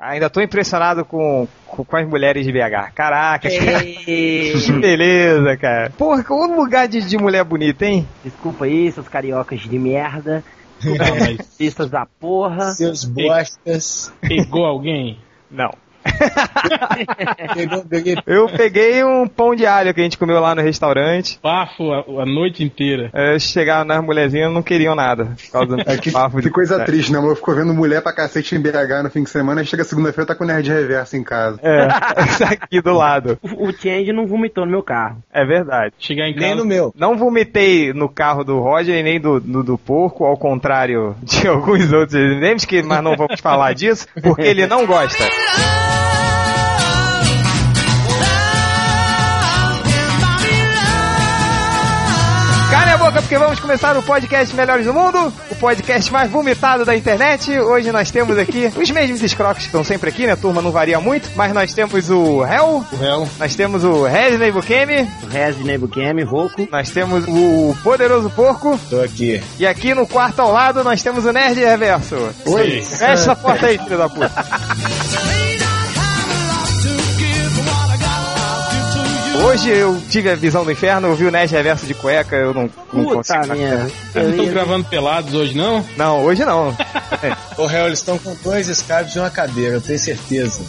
Ainda tô impressionado com, com, com as mulheres de BH. Caraca, cara. que beleza, cara. Porra, que lugar de, de mulher bonita, hein? Desculpa aí, seus cariocas de merda. Pistas da porra. Seus bostas. Pegou alguém? Não. Eu peguei um pão de alho que a gente comeu lá no restaurante. Bafo a, a noite inteira. É, chegaram nas mulherzinhas não queriam nada. Por causa do É que, bafo que de- coisa triste, né? amor? Ficou vendo mulher pra cacete em BH no fim de semana e chega segunda-feira tá com o nerd reverso em casa. É, tá aqui do lado. O, o Change não vomitou no meu carro. É verdade. Chegar em Nem casa. no meu. Não vomitei no carro do Roger e nem do, do, do porco, ao contrário de alguns outros elementos, que mas não vamos falar disso, porque ele não gosta. Boca, porque vamos começar o podcast Melhores do Mundo, o podcast mais vomitado da internet. Hoje nós temos aqui os mesmos escroques que estão sempre aqui, né? A turma não varia muito, mas nós temos o Hell, O réu. nós temos o Resident Bukemi, O Evil Game, Roku. nós temos o Poderoso Porco, Tô aqui. e aqui no quarto ao lado nós temos o Nerd Reverso. Oi. Fecha essa porta aí, filho da puta. Hoje eu tive a visão do inferno, eu vi o Nerd Reverso de cueca, eu não, não Puta consigo. minha. Vocês não estão ia- gravando pelados hoje, não? Não, hoje não. Ô, réu, eles estão com dois escapes e uma cadeira, eu tenho certeza.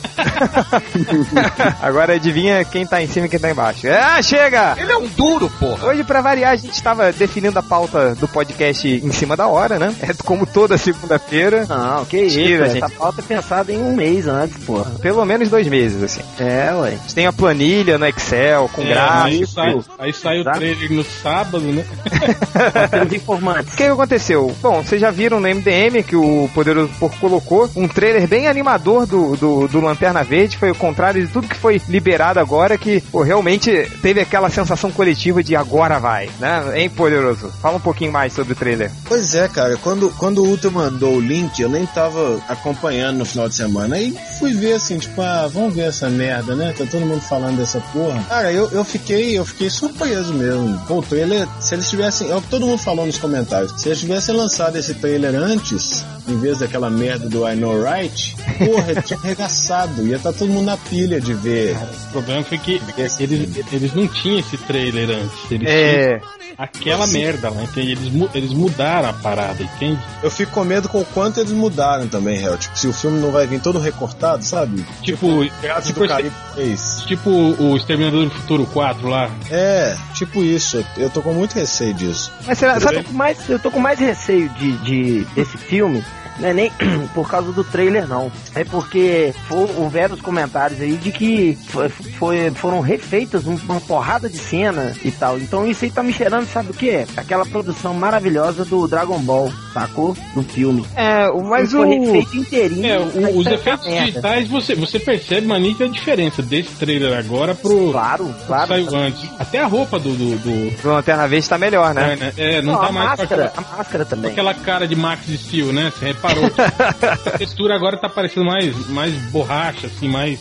Agora adivinha quem tá em cima e quem tá embaixo. Ah, chega! Ele é um duro, porra. Hoje, pra variar, a gente estava definindo a pauta do podcast em cima da hora, né? É como toda segunda-feira. Não, que isso. Tira, Essa gente. pauta é pensada em um mês antes, porra. Pelo menos dois meses, assim. É, ué. A gente tem a planilha no Excel, com É, gráfico. aí sai, aí sai o Tá? trailer no sábado, né? Nós temos informantes. O que aconteceu? Bom, vocês já viram no MDM que o Poderoso Porco colocou um trailer bem animador do, do, do Lanterna Verde. Foi o contrário de tudo que foi liberado agora, que pô, realmente teve aquela sensação coletiva de agora vai, né? Hein, Poderoso? Fala um pouquinho mais sobre o trailer. Pois é, cara, quando, quando o Ultra mandou o link, eu nem tava acompanhando no final de semana. Aí fui ver assim, tipo, ah, vamos ver essa merda, né? Tá todo mundo falando dessa porra. Cara, eu, eu fiquei, eu fiquei surpreso mesmo. Pô, o trailer, se eles tivessem. É o que todo mundo falou nos comentários. Se eles tivessem lançado esse trailer antes, em vez daquela merda do I Know Right, porra, tinha arregaçado. Ia estar todo mundo na pilha de ver. O problema foi que eles, eles não tinham esse trailer antes. Eles tinham É. aquela merda lá, entende? Eles, eles mudaram a parada, entende? Eu fico com medo com o quanto eles mudaram também, Hel. Tipo, se o filme não vai vir todo recortado, sabe? Tipo, Piratas tipo, do Caribe 3. tipo o Exterminador do Futuro 4 lá. É, tipo isso. Eu tô com muito receio disso. Mas será, Eu sabe, tô com mais, eu tô com mais receio de, de desse filme. Não é nem por causa do trailer, não. É porque for, houveram os comentários aí de que foi, foi- foram refeitas um- uma porrada de cena e tal. Então isso aí tá me cheirando, sabe o que? Aquela produção maravilhosa do Dragon Ball, sacou? Do filme. é, o- mas o. refeito inteirinho. É, o- aí os tá efeitos merda. digitais, você, você percebe uma nítida diferença desse trailer agora pro Claro, que claro. saiu antes. Até a roupa do. do, do- O Lanterna Verde tá melhor, né? é, né? É, não, Não, tá a mais com máscara, aquela, a máscara também. aquela cara de Max Steel, né? Você reparou? a textura agora tá parecendo mais, mais borracha, assim, mais.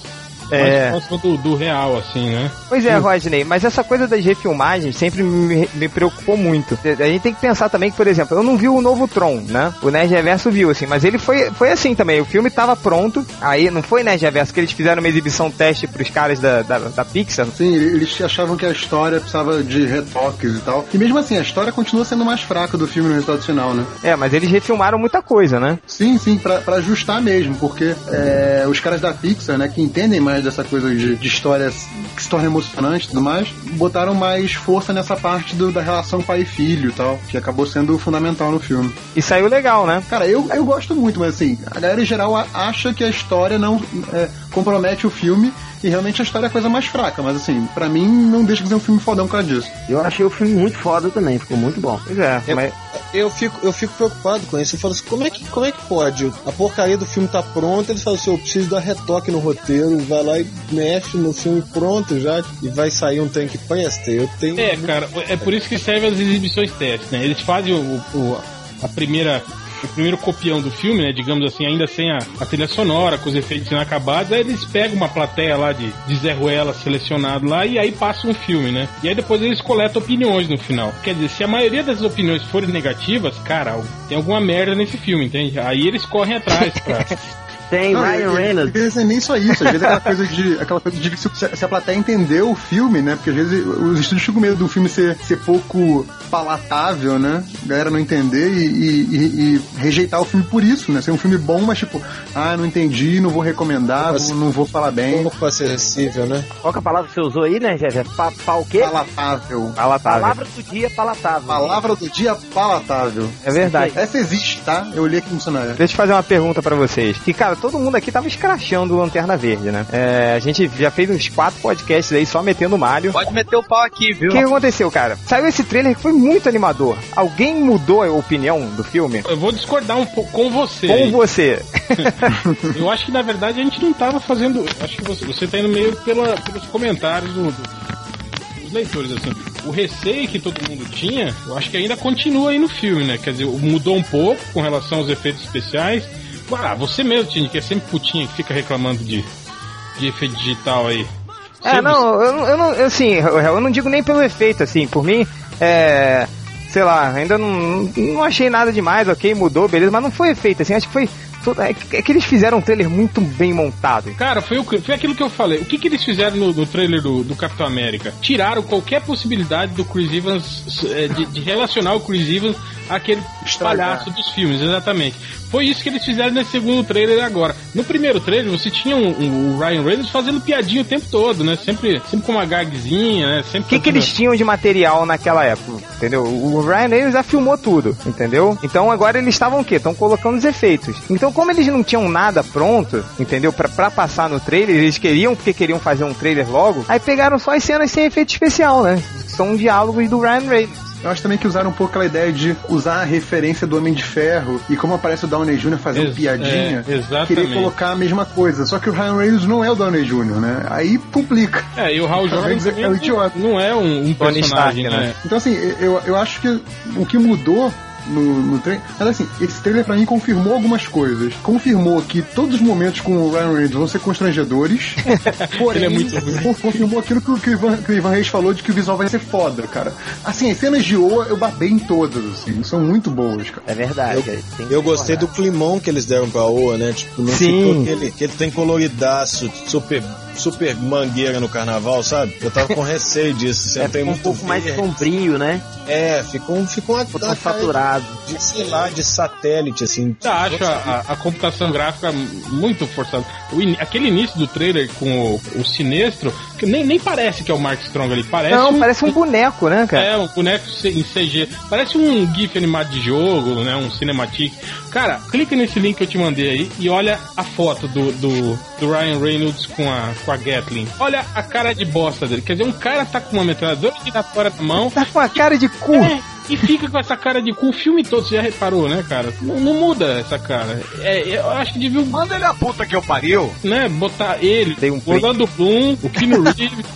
É. Mais próximo do, do real, assim, né? Pois é, Rodney, mas essa coisa das refilmagens sempre me, me preocupou muito. A gente tem que pensar também que, por exemplo, eu não vi o novo Tron, né? O Nerd Reverso viu, assim, mas ele foi, foi assim também. O filme tava pronto, aí não foi Nerd Reverso que eles fizeram uma exibição teste pros caras da, da, da Pixar. Sim, eles achavam que a história precisava de retoques e tal. E mesmo assim, a história continua sendo mais fraca do filme no resultado final, né? É, mas eles refilmaram muita coisa, né? Sim, sim, pra, pra ajustar mesmo, porque é, os caras da Pixar, né, que entendem mais dessa coisa de, de histórias que se torna emocionante e tudo mais, botaram mais força nessa parte do- da relação pai e filho e tal, que acabou sendo fundamental no filme. E saiu legal, né? Cara, eu, eu gosto muito, mas assim, a galera em geral acha que a história não é, compromete o filme e realmente a história é a coisa mais fraca, mas assim, pra mim não deixa de ser um filme fodão por causa disso. Eu achei o filme muito foda também, ficou muito bom. Pois é, Eu- mas Eu fico, eu fico preocupado com isso. Eu falo assim, como é que, como é que pode? A porcaria do filme tá pronta, eles falam assim, eu preciso dar retoque no roteiro, vai lá e mexe no filme pronto já e vai sair um trem que presta. Eu tenho. É, cara, é por isso que servem as exibições testes, né? Eles fazem o, o- a primeira. O primeiro copião do filme, né? Digamos assim, ainda sem a, a trilha sonora, com os efeitos inacabados, aí eles pegam uma plateia lá de, de Zé Ruela selecionado lá e aí passam um filme, né? E aí depois eles coletam opiniões no final. Quer dizer, se a maioria das opiniões forem negativas, cara, tem alguma merda nesse filme, entende? Aí eles correm atrás pra, Tem Não, Ryan e- Reynolds. Às vezes é nem só isso, às vezes é aquela coisa de, aquela coisa de se, se a plateia entendeu o filme, né? Porque às vezes os estúdios ficam com medo do filme ser, ser pouco palatável, né? A galera não entender e, e- e- e rejeitar o filme por isso, né? Ser um filme bom, mas tipo, ah, não entendi, não vou recomendar, vou- não vou falar bem. Pouco acessível, né? Qual que é a palavra que você usou aí, né, Jeff? Pa, pa o quê? Palatável. Palatável. Palavra do dia palatável. Palavra do dia palatável. É verdade. Essa existe, tá? Eu olhei aqui no dicionário. Deixa eu fazer uma pergunta pra vocês. Que, cara, todo mundo aqui tava escrachando o Lanterna Verde, né? É, a gente já fez uns quatro podcasts aí só metendo malho. Pode meter o pau aqui, O viu? que aconteceu, cara? Saiu esse trailer que foi muito animador. Alguém mudou a opinião do filme? Eu vou discordar um pouco com você. Com aí. você. Eu acho que na verdade a gente não tava fazendo. Acho que você, você tá indo meio pela, pelos comentários do- do- dos leitores, assim. O receio que todo mundo tinha, eu acho que ainda continua aí no filme, né? Quer dizer, mudou um pouco com relação aos efeitos especiais. Ah, você mesmo, Tini, que é sempre putinha que fica reclamando de, de efeito digital aí. É, Sempre- não, eu, não- eu não, assim, eu, não digo nem pelo efeito, assim, por mim, é, sei lá, ainda não, não achei nada demais, ok, mudou, beleza, mas não foi efeito, assim, acho que foi, é, que- é que eles fizeram um trailer muito bem montado. Cara, foi, o foi aquilo que eu falei. O que, que eles fizeram no, no trailer do, do Capitão América? Tiraram qualquer possibilidade do Chris Evans, eh, de, de relacionar o Chris Evans àquele palhaço dos filmes, exatamente. Foi isso que eles fizeram nesse segundo trailer agora. No primeiro trailer, você tinha um- um- o Ryan Reynolds fazendo piadinha o tempo todo, né? Sempre, sempre com uma gagzinha, né? Sempre O que, que eles tinham de material naquela época, entendeu? O Ryan Reynolds já filmou tudo, entendeu? Então agora eles estavam o quê? Estão colocando os efeitos. Então como eles não tinham nada pronto, entendeu? Pra, pra passar no trailer, eles queriam, porque queriam fazer um trailer logo, aí pegaram só as cenas sem efeito especial, né? São diálogos do Ryan Reynolds. Eu acho também que usaram um pouco aquela ideia de usar a referência do Homem de Ferro e como aparece o Downey Jr. fazendo Ex- piadinha, é, exatamente. querer colocar a mesma coisa. Só que o Ryan Reynolds não é o Downey Jr., né? Aí complica. É, e o Hal Jordan dizer que é um idiota. não é um, um personagem, Stark, né? né? Então, assim, eu, eu acho que o que mudou no, no trailer. Mas assim, esse trailer pra mim confirmou algumas coisas. Confirmou que todos os momentos com o Ryan Reynolds vão ser constrangedores. porém, Ele é muito confirmou aquilo que o, que o Ivan, que o Ivan Reis falou de que o visual vai ser foda, cara. Assim, as cenas de Oa eu babei em todas, assim. São muito boas, cara. É verdade. que Eu gostei do climão que eles deram pra Oa, né? Tipo, não Sim. ficou aquele, que ele tem coloridaço, super, super mangueira no carnaval, sabe? Eu tava com receio disso. Você É, tem ficou um pouco mais verde. sombrio, né? É, ficou, um- ficou uma, Ficou uma saturado. de, sei lá, de satélite, assim. Eu acho a, a- computação gráfica muito forçada. O ini- aquele início do trailer com o, o sinestro, que nem, nem parece que é o Mark Strong ali, parece Não, um, parece um boneco, né, cara? É, um boneco em CG. Parece um GIF animado de jogo, né? Um cinematic. Cara, clica nesse link que eu te mandei aí e olha a foto do, do, do Ryan Reynolds com a, com a Gatling. Olha a cara de bosta dele. Quer dizer, um cara tá com uma metralhadora giratória na mão. Tá com a cara de cu. É, e fica com essa cara de cu o filme todo, você já reparou, né, cara? Não, não muda essa cara. É, eu acho que devia, Manda ele a puta que eu pariu. né, botar ele, Dei um. Orlando Bloom, o Keanu Reeves,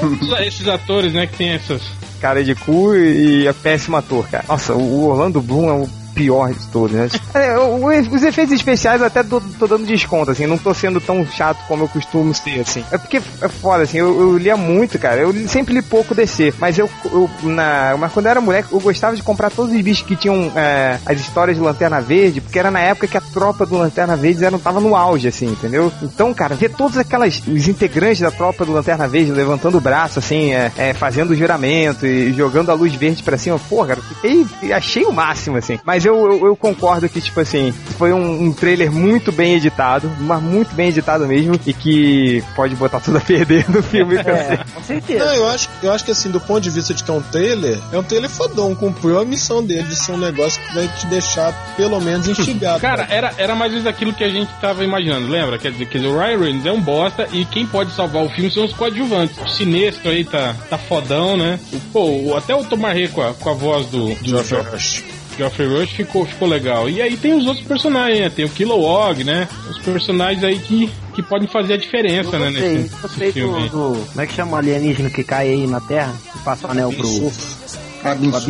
todos esses atores, né, que tem essas... Cara de cu e é péssimo ator, cara. Nossa, o Orlando Bloom é o pior de todos, né? É, os efeitos especiais eu até tô, tô dando desconto, assim, não tô sendo tão chato como eu costumo ser, assim. É porque é foda, assim, eu, eu lia muito, cara. Eu sempre li pouco DC, mas eu, eu na, mas quando eu era moleque, eu gostava de comprar todos os bichos que tinham é, as histórias de Lanterna Verde, porque era na época que a tropa do Lanterna Verde era, tava no auge, assim, entendeu? Então, cara, ver todos aquelas, os integrantes da tropa do Lanterna Verde levantando o braço, assim, é, é, fazendo o juramento e jogando a luz verde pra cima, pô, cara, fiquei, achei o máximo, assim. Mas eu, eu, eu concordo que, tipo assim, foi um, um trailer muito bem editado, mas muito bem editado mesmo, e que pode botar tudo a perder no filme, eu. É, com certeza. Não, eu acho, eu acho que assim, do ponto de vista de que é um trailer, é um trailer fodão, cumpriu a missão dele de ser um negócio que vai te deixar pelo menos instigado. Cara, era, era mais ou menos aquilo que a gente tava imaginando, lembra? Quer dizer, quer dizer, o Ryan Reynolds é um bosta e quem pode salvar o filme são os coadjuvantes. O Sinestro aí tá, tá fodão, né? O, pô, o- até o Tomar com a, com a voz do, do Rush. Geoffrey Rush ficou, ficou legal. E aí tem os outros personagens, né? Tem o Kilowog, né? Os personagens aí que, que podem fazer a diferença, né? Gostei, Nesse, nesse filme do, do- Como é que chama o alienígena que cai aí na Terra? Que passa o anel pro.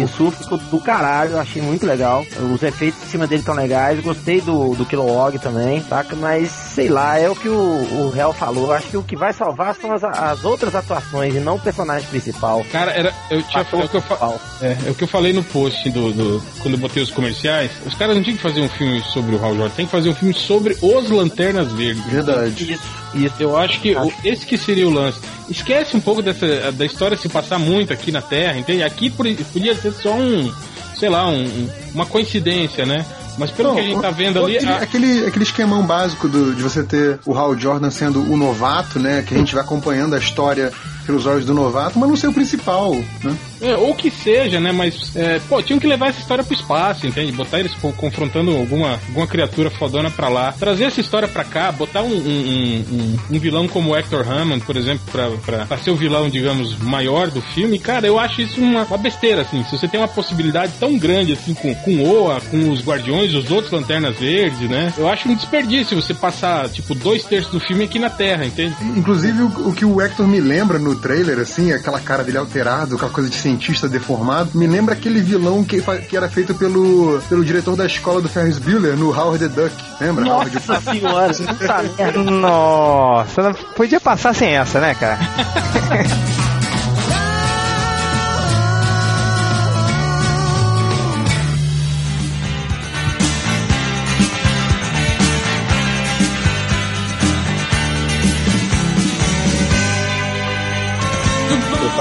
Absurdo ficou do caralho, eu achei muito legal. Os efeitos em cima dele tão legais. Gostei do, do Kilowog também, saca? Mas sei lá, é o que o, o Real falou. Eu Acho que o que vai salvar são as, as outras atuações e não o personagem principal. Cara, era, eu tinha Ator é o que eu, fa- é, é o que eu falei no post do, do- quando eu botei os comerciais. Os caras não tinham que fazer um filme sobre o Hal Jordan, tem que fazer um filme sobre os Lanternas Verdes. Verdade. Isso, isso. Eu acho que o- esse que seria o lance. Esquece um pouco dessa da história se passar muito aqui na Terra, entende? Aqui podia ser só um, sei lá, um- um- uma coincidência, né? Mas pelo que a gente tá vendo ali, aquele, a- aquele, aquele esquemão básico do- de você ter o Hal Jordan sendo o novato, né? Que a gente vai acompanhando a história pelos olhos do novato, mas não ser o principal, né? É, ou que seja, né? Mas, é, pô, tinham que levar essa história pro espaço, entende? Botar eles co- confrontando alguma, alguma criatura fodona pra lá. Trazer essa história pra cá, botar um, um, um- um- vilão como o Hector Hammond, por exemplo, pra, pra, pra ser o vilão, digamos, maior do filme. Cara, eu acho isso uma, uma besteira, assim. Se você tem uma possibilidade tão grande, assim, com, com Oa, com os Guardiões, os outros Lanternas Verdes, né? Eu acho um desperdício você passar, tipo, dois terços do filme aqui na Terra, entende? Inclusive, o, o que o Hector me lembra no trailer, assim, aquela cara dele alterado, aquela coisa de cientista deformado, me lembra aquele vilão que, que era feito pelo, pelo diretor da escola do Ferris Bueller, no Howard the Duck. Lembra? Howard Nossa senhora, puta merda. Nossa, não podia passar sem essa, né, cara?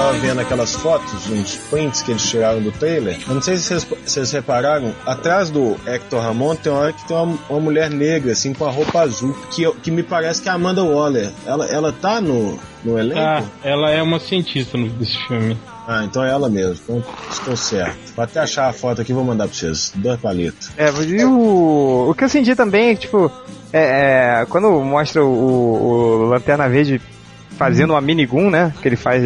tava vendo aquelas fotos, uns prints que eles tiraram do trailer. Eu não sei se vocês, repararam, atrás do Hector Ramon tem uma hora que tem uma, uma mulher negra, assim, com a roupa azul, que, que me parece que é a Amanda Waller. Ela, ela tá no, no elenco? Ah, ela é uma cientista desse filme. Ah, então é ela mesmo. Então estou certo. Vou até achar a foto aqui vou mandar pra vocês. Dois palitos. É, e o, o que eu senti também é que, tipo, é, é, quando mostra o, o- o Lanterna Verde fazendo uma minigun, né? Que ele faz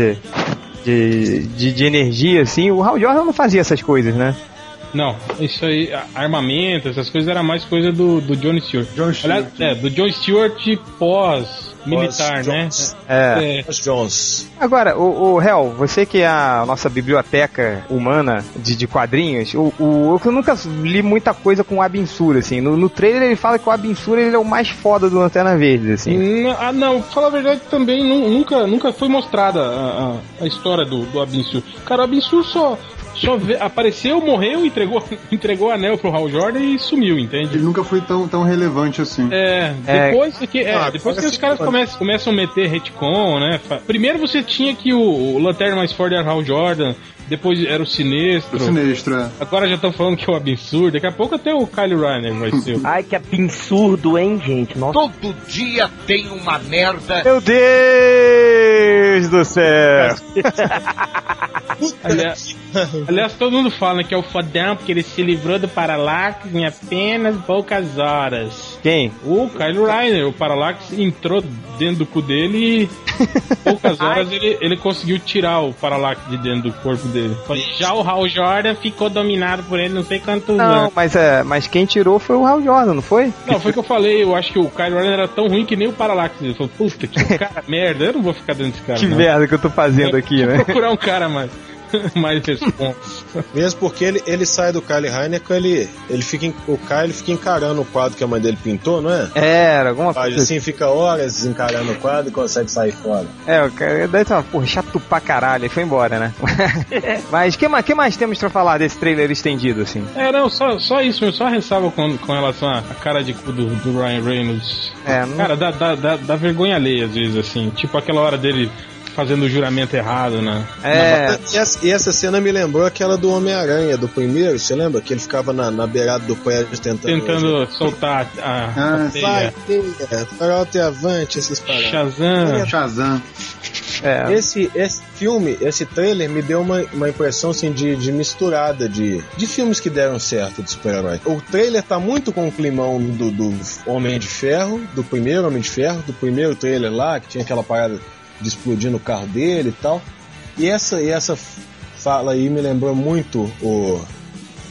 de, de, de, energia, assim, o Hal Jordan não fazia essas coisas, né? Não, isso aí, a- armamento, essas coisas era mais coisa do, do John Stewart. John Stewart. Aliás, é, do John Stewart pós-militar, Pós né? Jones. É. É, Os Jones. Agora, o, o Hel, você que é a nossa biblioteca humana de, de quadrinhos, o, o, eu nunca li muita coisa com o Abinsur, assim. No, no trailer ele fala que o Abinsur ele é o mais foda do Lanterna Verde, assim. N- Ah, não, pra falar a verdade, também nu- nunca, nunca foi mostrada a, a, a história do, do Abinsur. Cara, o Abinsur só, só vê- apareceu, morreu, entregou, entregou o anel pro Hal Jordan e sumiu, entende? Ele nunca foi tão, tão relevante assim. É, É. depois que, é, Ah, depois que os caras pode. começam, começam a meter retcon, né? Primeiro você tinha que o, o Lanterna mais forte era o Hal Jordan, depois era o Sinestro. Sinistro, é. Agora já estão falando que é o absurdo. Daqui a pouco até o Kyle Reiner vai ser. o- Ai, que absurdo, hein, gente? Nossa. Todo dia tem uma merda. Meu Deus do céu! Aliás, aliás, todo mundo fala que é o fodão porque ele se livrou do Parallax em apenas poucas horas. Quem? O Kyle Reiner, o Parallax entrou dentro do cu dele e poucas horas ele, ele conseguiu tirar o Parallax de dentro do corpo dele. Já o Hal Jordan ficou dominado por ele não sei quantos Não, anos. mas, é, mas quem tirou foi o Hal Jordan, não foi? Não, foi o que eu falei, eu acho que o Kyle era tão ruim que nem o Parallax. Ele falou, puta, que cara merda, eu não vou ficar dentro desse cara. Que não. merda que eu tô fazendo aqui, Vou né? procurar um cara mais, mais responsa. Mesmo porque ele, ele sai do Kyle Heinecker, ele, ele fica, o Kyle fica encarando o quadro que a mãe dele pintou, não é? Era, alguma Faz coisa assim, fica horas encarando o quadro e consegue sair fora. É, o cara ser uma porra chato pra caralho, e foi embora, né? Mas que mais, que mais temos pra falar desse trailer estendido, assim? É, não, só, só isso, eu só ressalva com, com relação à à cara de cu do, do Ryan Reynolds. É, não- Cara, dá, dá, dá, dá vergonha alheia às vezes, assim. Tipo aquela hora dele fazendo o juramento errado, né? É, E essa, e essa cena me lembrou aquela do Homem-Aranha, do primeiro, você lembra? Que ele ficava na, na beirada do prédio tentando... Tentando soltar a, Ah, a Vai, teia. teia, farol avante, esses paradas. Shazam. Shazam. é. Esse, esse filme, esse trailer me deu uma, uma impressão assim, de, de misturada de, de filmes que deram certo de super-herói. O trailer tá muito com o climão do, do Homem de Ferro, do primeiro Homem de Ferro, do primeiro trailer lá, que tinha aquela parada de explodir no carro dele e tal. E essa, e essa fala aí me lembrou muito o,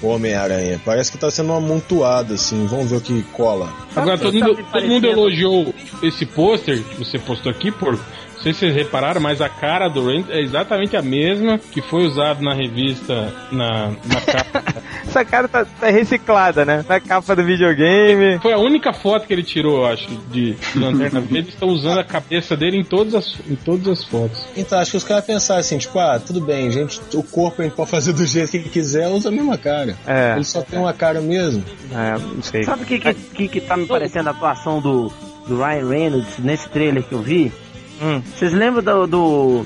o Homem-Aranha. Parece que tá sendo uma amontoada, assim. Vamos ver o que cola. Agora todo Tá mundo, todo mundo elogiou esse pôster que você postou aqui, por. Não sei se vocês repararam, mas a cara do Randy é exatamente a mesma que foi usada na revista, na, na capa. Essa cara tá, tá reciclada, né? Na capa do videogame. Foi a única foto que ele tirou, eu acho, de Lanterna Verde. Eles estão usando a cabeça dele em todas as, em todas as fotos. Então, acho que os caras pensaram assim, tipo, ah, tudo bem, gente, o corpo a gente pode fazer do jeito que quiser, usa a mesma cara. É. Ele só tem uma cara mesmo. É, não sei. Sabe o que, que, que, que tá me parecendo a atuação do, do Ryan Reynolds nesse trailer que eu vi? Hum. Vocês lembram do, do,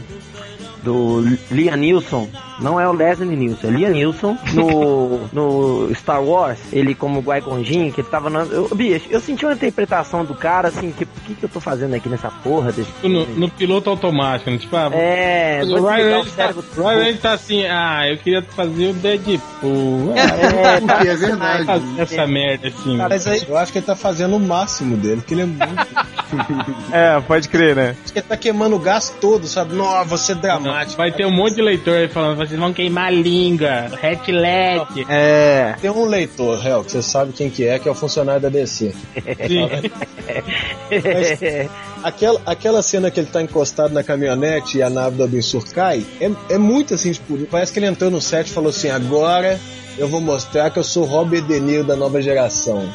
do Liam Neeson? Não é o Leslie Nielsen, é Liam Neeson no, no Star Wars, ele como Qui-Gon Jinn, que ele tava no... Eu, bicho, eu senti uma interpretação do cara, assim, que o que, que eu tô fazendo aqui nessa porra desse... No, no piloto automático, né? Tipo, ah, É, o Ryan tá, Ryan tá assim, ah, eu queria fazer o Deadpool. Ah, É, tá E é verdade. fazer essa merda assim. Mas aí, eu acho que ele tá fazendo o máximo dele, porque ele é muito. É, pode crer, né? acho que ele tá queimando o gás todo, sabe? Nossa, você é dramático. Vai ter um monte de leitor aí falando, vocês vão queimar a língua, headlet. É. Tem um leitor, Hel, que você sabe quem que é, que é o funcionário da DC. Aquela, aquela cena que ele tá encostado na caminhonete e a nave do Abensur cai, é, é muito assim, tipo, parece que ele entrou no set e falou assim, agora eu vou mostrar que eu sou Robert De Niro da nova geração.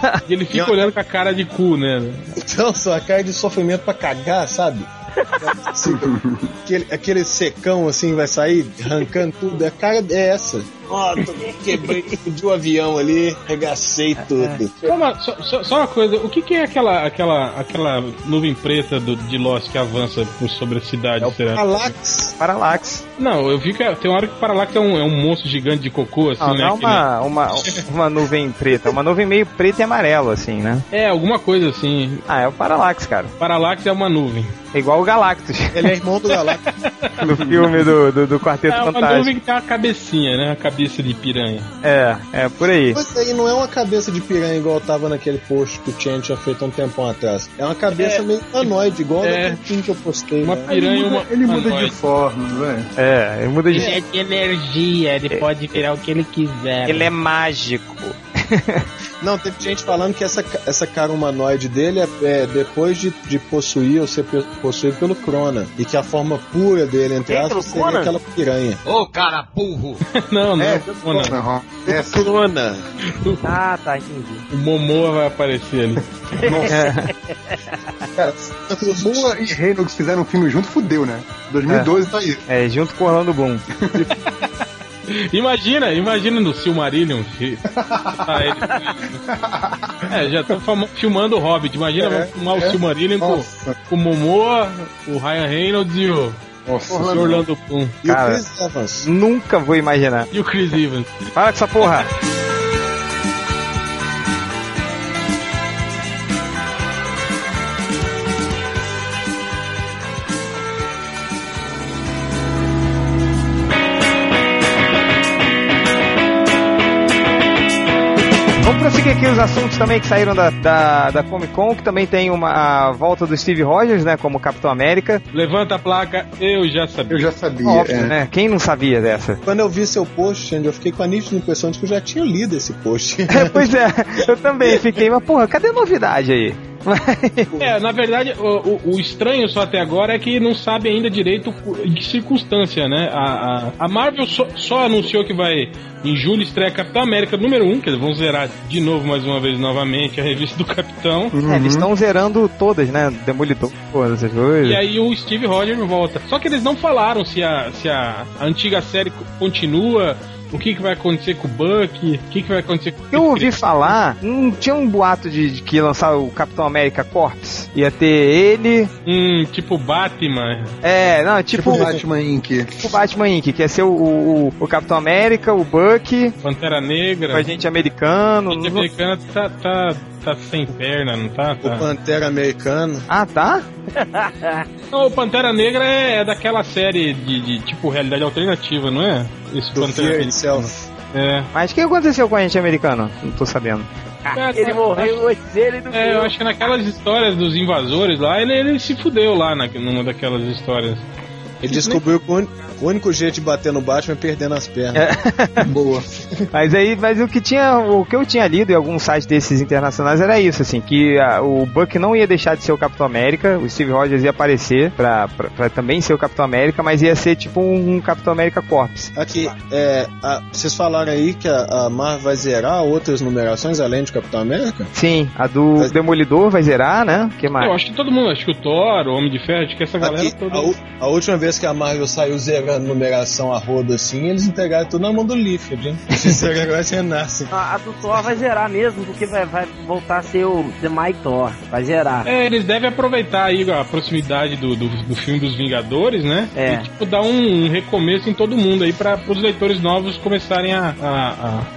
E ele fica olhando com a cara de cu, né? Então, sua cara de sofrimento pra cagar, sabe? Assim, aquele, aquele secão assim vai sair arrancando tudo. A cara é essa. Ó, tô- quebrei, explodiu o avião ali, regacei tudo. Só uma, só, só- só uma coisa, o que, que é aquela, aquela, aquela nuvem preta do, de Lost que avança por sobre a cidade? É o será? Parallax. Paralax. Não, eu vi que tem uma hora que o Parallax é um, é um monstro gigante de cocô, assim, Não, né? não é uma, uma, uma nuvem preta, é uma nuvem meio preta e amarelo, assim, né? É, alguma coisa assim. Ah, é o Parallax, cara. Parallax é uma nuvem. É igual o Galactus, Ele é irmão do Galactus. do filme do, do, do Quarteto É uma Fantástico. nuvem que tem uma cabecinha, né? Uma cabeça de piranha. É, é, por aí. Mas aí não é uma cabeça de piranha igual tava naquele post que o Chen tinha feito há um tempão atrás. É uma cabeça É. meio humanoide, igual É. é. que eu postei. Uma né? piranha Ele uma. muda, ele muda de forma, não é? É, ele muda de. é de energia, ele pode virar o que ele quiser. Ele é mágico. Não, teve gente falando que essa, essa cara humanoide dele é, é depois de, de possuir ou ser possuído pelo Crona. E que a forma pura dele, entre Quem, aspas, seria Conan? aquela piranha. Ô, cara burro! Não, não. É, não, não. Aham. É. Crona. Ah, tá, entendi. O Momoa vai aparecer ali. Cara, Momoa e Reynolds fizeram um filme junto, fudeu, né? 2012 tá aí. É, junto com o Orlando Bloom. Imagina, imagina no Silmarillion. ele- É, já estão filmando o Hobbit. Imagina, É, vamos filmar o é. Silmarillion com, Nossa, com o Momoa, o Ryan Reynolds e o, nossa. o Orlando Bloom. E Cara. o Chris Evans. Nunca vou imaginar. E o Chris Evans. Para com essa porra! Aqui os assuntos também que saíram da, da, da Comic Con, que também tem uma a volta do Steve Rogers, né, como Capitão América. Levanta a placa, eu já sabia. Eu já sabia. Óbvio, é. né? Quem não sabia dessa? Quando eu vi seu post, eu fiquei com a nítida impressão de que eu já tinha lido esse post. É, pois é, eu também fiquei, mas porra, cadê a novidade aí? É, na verdade, o, o- o estranho só até agora é que não sabe ainda direito em que circunstância, né? A, a, a Marvel só, só anunciou que vai, em julho, estrear Capitão América número 1, que eles vão zerar de novo, mais uma vez, novamente, a revista do Capitão. É, eles estão zerando todas, né? Demolidor, essas coisas. E aí o Steve Rogers volta. Só que eles não falaram se a, se a, a antiga série co- continua, o que, que vai acontecer com o Buck, o que, que vai acontecer com o Eu ouvi falar, não tinha um boato de, de que lançar o Capitão América Corps? Ia ter ele. Hum, tipo Batman. É, não, tipo, Tipo Batman Inc. tipo o Batman Inc., que ia ser o, o, o Capitão América, o Buck, Pantera Negra. o agente americano. A gente americana tá, tá, tá sem perna, não tá? O tá. Pantera americano. Ah, tá? Não, o Pantera Negra é, é daquela série de, de, tipo realidade alternativa, não é? Esse Do Pantera Fear Negra. itself. É. Mas o que aconteceu com o agente americano? Não tô sabendo. É, Ele morreu, mas ele não É, eu acho que naquelas histórias dos invasores lá, ele, ele se fudeu lá na, numa daquelas histórias. Ele descobriu que o único jeito de bater no Batman é perdendo as pernas. Boa. Mas aí, mas o que tinha, o que eu tinha lido em alguns sites desses internacionais era isso, assim, que a- o Buck não ia deixar de ser o Capitão América, o Steve Rogers ia aparecer pra, pra, pra também ser o Capitão América, mas ia ser tipo um, Capitão América Corps. Aqui, é, a- vocês falaram aí que a, a Marvel vai zerar outras numerações além de Capitão América? Sim, a do Mas- Demolidor vai zerar, né? que mais? Eu acho que todo mundo, acho que o Thor, o Homem de Ferro, acho que essa galera Aqui, toda. a, a última vez que a Marvel saiu zerando numeração a rodo assim, eles entregaram tudo na mão do Liefeld, hein? Agora você nasce. A, a do Thor vai zerar mesmo, porque vai, vai voltar a ser o The My Thor. Vai zerar. É, eles devem aproveitar aí a proximidade do, do, do filme dos Vingadores, né? É. E tipo, dar um, um recomeço em todo mundo aí para os leitores novos começarem a, a-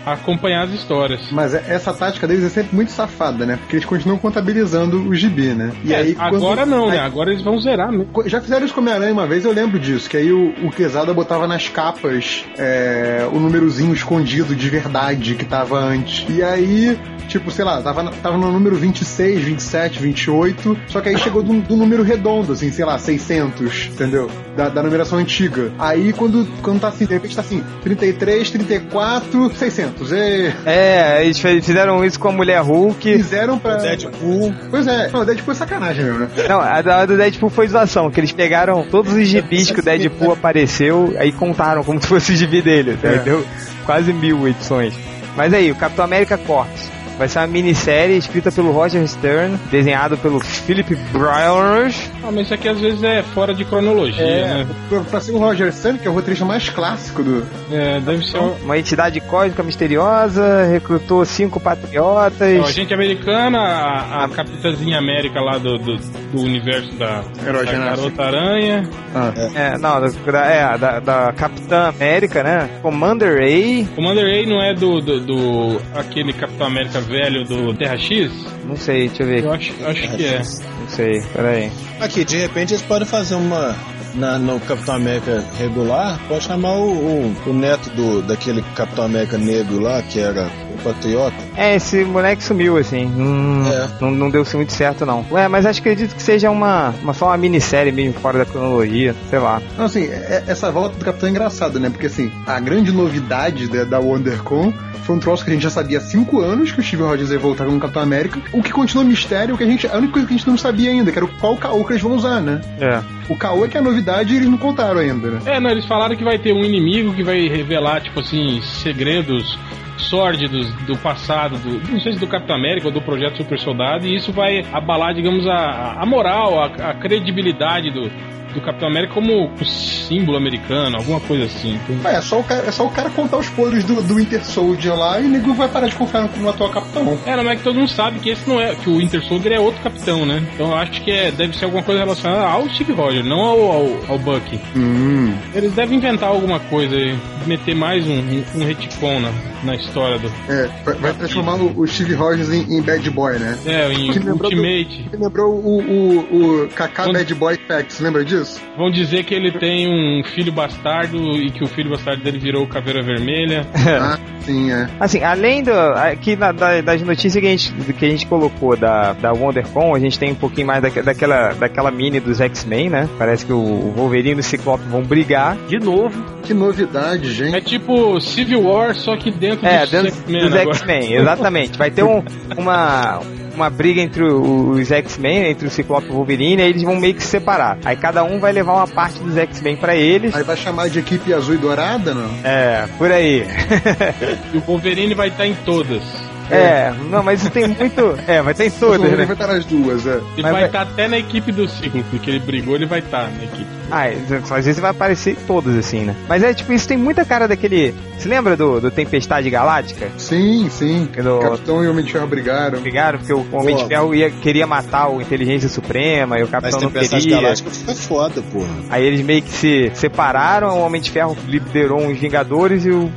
a- a acompanhar as histórias. Mas é- essa tática deles é sempre muito safada, né? Porque eles continuam contabilizando o gibi, né? E É, aí, quando- agora não, né? Agora eles vão zerar mesmo. Já fizeram isso com Homem-Aranha uma vez, eu lembro disso, que aí o, o Quesada botava nas capas é, o númerozinho escondido de verdade que tava antes. E aí, tipo, sei lá, tava, tava no número 26, 27, 28, só que aí chegou do, do número redondo, assim, sei lá, 600, entendeu? Da, da numeração antiga. Aí quando, quando tá assim, de repente tá assim, 33, 34, 600. E É, eles fizeram isso com a Mulher Hulk. fizeram pra. Deadpool. Pois é, não, Deadpool é sacanagem mesmo, né? Não, a da a do Deadpool foi zoação, que eles pegaram todos os gibis que o Deadpool apareceu, aí contaram como se fosse o gibi dele, É. entendeu? Quase mil edições. Mas aí, o Capitão América Corps. Vai ser uma minissérie escrita pelo Roger Stern, desenhado pelo Philip Browers. Ah, mas isso aqui às vezes é fora de cronologia, É, né? pra, ser o Roger Stern, que é o roteirista mais clássico do, É, deve ser. um- Uma entidade cósmica misteriosa, recrutou cinco patriotas. Ó, gente americana, a, a Capitãzinha América lá do, do, do universo da, Herói da. Garota Aranha. Ah, É, não, da, é, da, da Capitã América, né? Commander A. Commander A não é do, do, do- aquele Capitão América velho do Terra X? Não sei, deixa eu ver. Eu acho, acho que é. Não sei, peraí. Aqui, de repente eles podem fazer uma. Na, no Capitão América regular, pode chamar o, o, o neto do, daquele Capitão América negro lá, que era Patriota. É, esse moleque sumiu, assim. Hum, É. não, não deu muito certo, não. Ué, mas acho que acredito que seja uma, uma só uma minissérie meio fora da cronologia, sei lá. Não, assim, é- essa volta do Capitão é engraçada, né? Porque, assim, a grande novidade da, da WonderCon foi um troço que a gente já sabia há cinco anos que o Steve Rogers ia voltar como Capitão América. O que continua mistério, que a gente, a única coisa que a gente não sabia ainda, que era o- qual caô que eles vão usar, né? É. O caô é que é a novidade e eles não contaram ainda, né? É, não, eles falaram que vai ter um inimigo que vai revelar, tipo assim, segredos sórdidos do passado, do, não sei se do Capitão América ou do Projeto Super Soldado, e isso vai abalar, digamos, a, a moral, a, a credibilidade do, do Capitão América como símbolo americano, alguma coisa assim. entende? É, é só o cara, é só o cara contar os podres do, do Winter Soldier lá e o nego vai parar de confiar no, no atual capitão. É, não, é que todo mundo sabe que esse não é, que o Winter Soldier é outro capitão, né? Então eu acho que é, deve ser alguma coisa relacionada ao Steve Rogers, não ao, ao, ao Bucky. Hum. Eles devem inventar alguma coisa e meter mais um, um, um retcon na, na história do. É, vai, transformar o, o Steve Rogers em, em Bad Boy, né? É, em do- Ultimate. Me lembrou o, o, o Kaká Quando- Bad Boy Facts, lembra disso? Vão dizer que ele tem um filho bastardo e que o filho bastardo dele virou caveira vermelha. Ah, sim, é. Assim, além do. Aqui na- da- das notícias que a gente, que a gente colocou da, da WonderCon, a gente tem um pouquinho mais daque- daquela, daquela mini dos X-Men, né? Parece que o, Wolverine e o Ciclope vão brigar. De novo. Que novidade, gente. É tipo Civil War, só que dentro É, dos dentro X-Men dos. X-Men, exatamente. Vai ter um, uma, uma briga entre os X-Men, entre o Ciclope e o Wolverine, aí eles vão meio que se separar. Aí cada um vai levar uma parte dos X-Men pra eles. Aí vai chamar de equipe azul e dourada, não? É, por aí. E o Wolverine vai estar em todas. É, não, mas isso tem muito. É, vai ter em O todas, Wolverine né? vai estar nas duas, é. Ele Mas vai vai- estar até na equipe do Ciclo, porque ele brigou, ele vai estar na equipe. Ah, às vezes vai aparecer todos assim, né? Mas é tipo, isso tem muita cara daquele. Se lembra do, do Tempestade Galáctica? Sim, sim. Do- Capitão e o Homem de Ferro brigaram. Brigaram porque o Homem de Ferro ia, queria matar o Inteligência Suprema e o Mas Capitão não Tempestade queria. Galáctica fica foda, porra. Aí eles meio que se separaram, o Homem de Ferro liderou uns Vingadores e o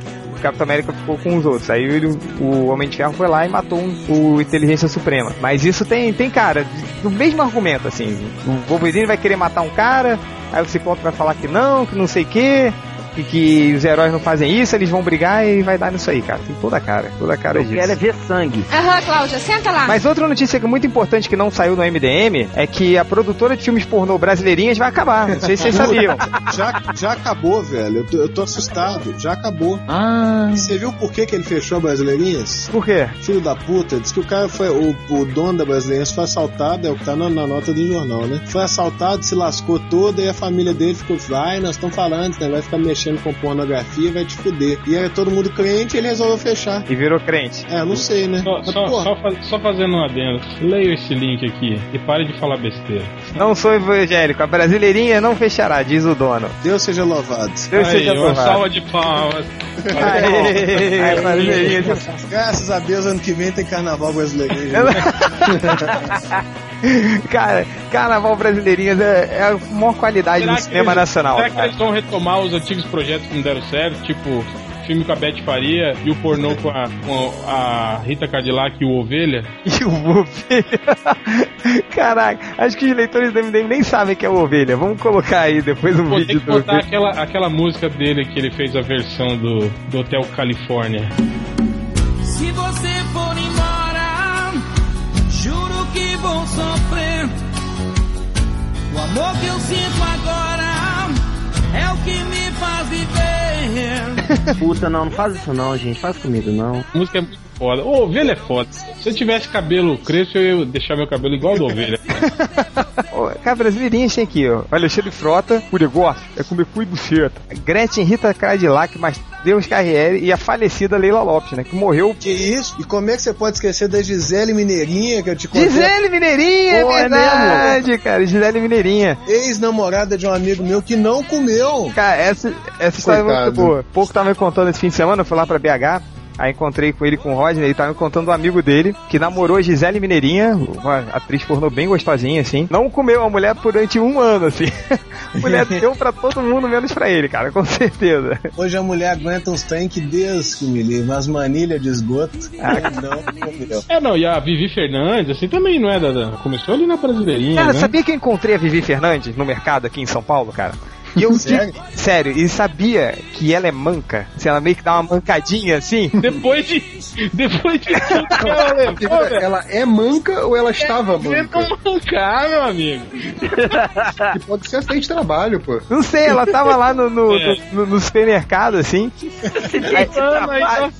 Capitão América ficou com os outros. Aí ele- o Homem de Ferro foi lá e matou um- o Inteligência Suprema. Mas isso tem, tem cara, do mesmo argumento, assim. O Wolverine vai querer matar um cara, aí o Ciclope vai falar que não, que não sei o quê. Que, que os heróis não fazem isso, eles vão brigar e vai dar nisso aí, cara. Tem toda a cara, toda a cara Eu disso. quero é ver sangue. Aham, Cláudia, senta lá. Mas outra notícia que é muito importante que não saiu no MDM é que a produtora de filmes pornô brasileirinhas vai acabar. Não sei se vocês sabiam. Já, já acabou, velho. Eu tô, eu tô assustado. Já acabou. Ah, E você viu por que, que ele fechou a Brasileirinhas? Por quê? Filho da puta, diz que o cara foi. O, o dono da Brasileirinhas foi assaltado, é o que tá na, na nota do jornal, né? Foi assaltado, se lascou toda e a família dele ficou. Vai, nós estamos falando, né? Vai ficar mexendo com pornografia, vai te fuder. E aí todo mundo crente e ele resolveu fechar. E virou crente. É, não sei, né? Só, Mas, só, só, faz- só fazendo um adendo. Leia esse link aqui e pare de falar besteira. Não sou evangélico, a brasileirinha não fechará, diz o dono. Deus seja louvado. Deus Aí, seja uma louvado. salva de palmas. Aê, brasileirinha. Graças a Deus, ano que vem tem carnaval brasileiro. Cara, Carnaval Brasileirinhas é, é a maior qualidade do cinema eles, nacional. será que cara. eles vão retomar os antigos projetos que não deram certo? Tipo, filme com a Beth Faria e o pornô com a, com a Rita Cadillac e o Ovelha? E o Ovelha. Caraca, acho que os leitores do MDM nem sabem que é o Ovelha. Vamos colocar aí depois um Pô, tem vídeo que do botar Ovelha. aquela, aquela música dele que ele fez a versão do, do Hotel Califórnia. Se você amor que eu sinto agora é o que me faz viver. Puta, não, não faz isso não, gente. Faz comigo, não. A música é muito foda. O Ovelha é foda. Se eu tivesse cabelo crespo, eu ia deixar meu cabelo igual ao do Ovelha. Ô, Cara, brasileirinhas tem aqui, ó. Alexandre Frota, o negócio é comer cu e buceta. Gretchen Rita Cadillac, mas Deus Carriere e a falecida Leila Lopes, né? Que morreu. Que isso? E como é que você pode esquecer da Gisele Mineirinha que eu te contei? Gisele Mineirinha, Pô, é é verdade, cara. Gisele Mineirinha. Ex-namorada de um amigo meu que não comeu. Cara, essa, essa história é muito boa. Pouco tava me contando esse fim de semana, eu fui lá pra BH. Aí encontrei com ele com o Rodney, ele tava me contando um amigo dele que namorou Gisele Mineirinha, uma atriz pornô bem gostosinha, assim. Não comeu a mulher durante um ano, assim. A mulher deu pra todo mundo, menos pra ele, cara, com certeza. Hoje a mulher aguenta uns que Deus que me livre, umas manilhas de esgoto. Ah. Não comeu. É, não, e a Vivi Fernandes, assim, também não é da. da- começou ali na Brasileirinha, Cara, né? sabia que eu encontrei a Vivi Fernandes no mercado aqui em São Paulo, cara? E eu Sério? sério, e sabia que ela é manca? Se ela meio que dá uma mancadinha assim? Depois de. Depois de tudo que ela levou, ela é manca ou ela estava Tenta manca? mancar, meu amigo. Que pode ser acidente de trabalho, pô. Não sei, ela tava lá no, no, É. no- no supermercado, assim. Mano, aí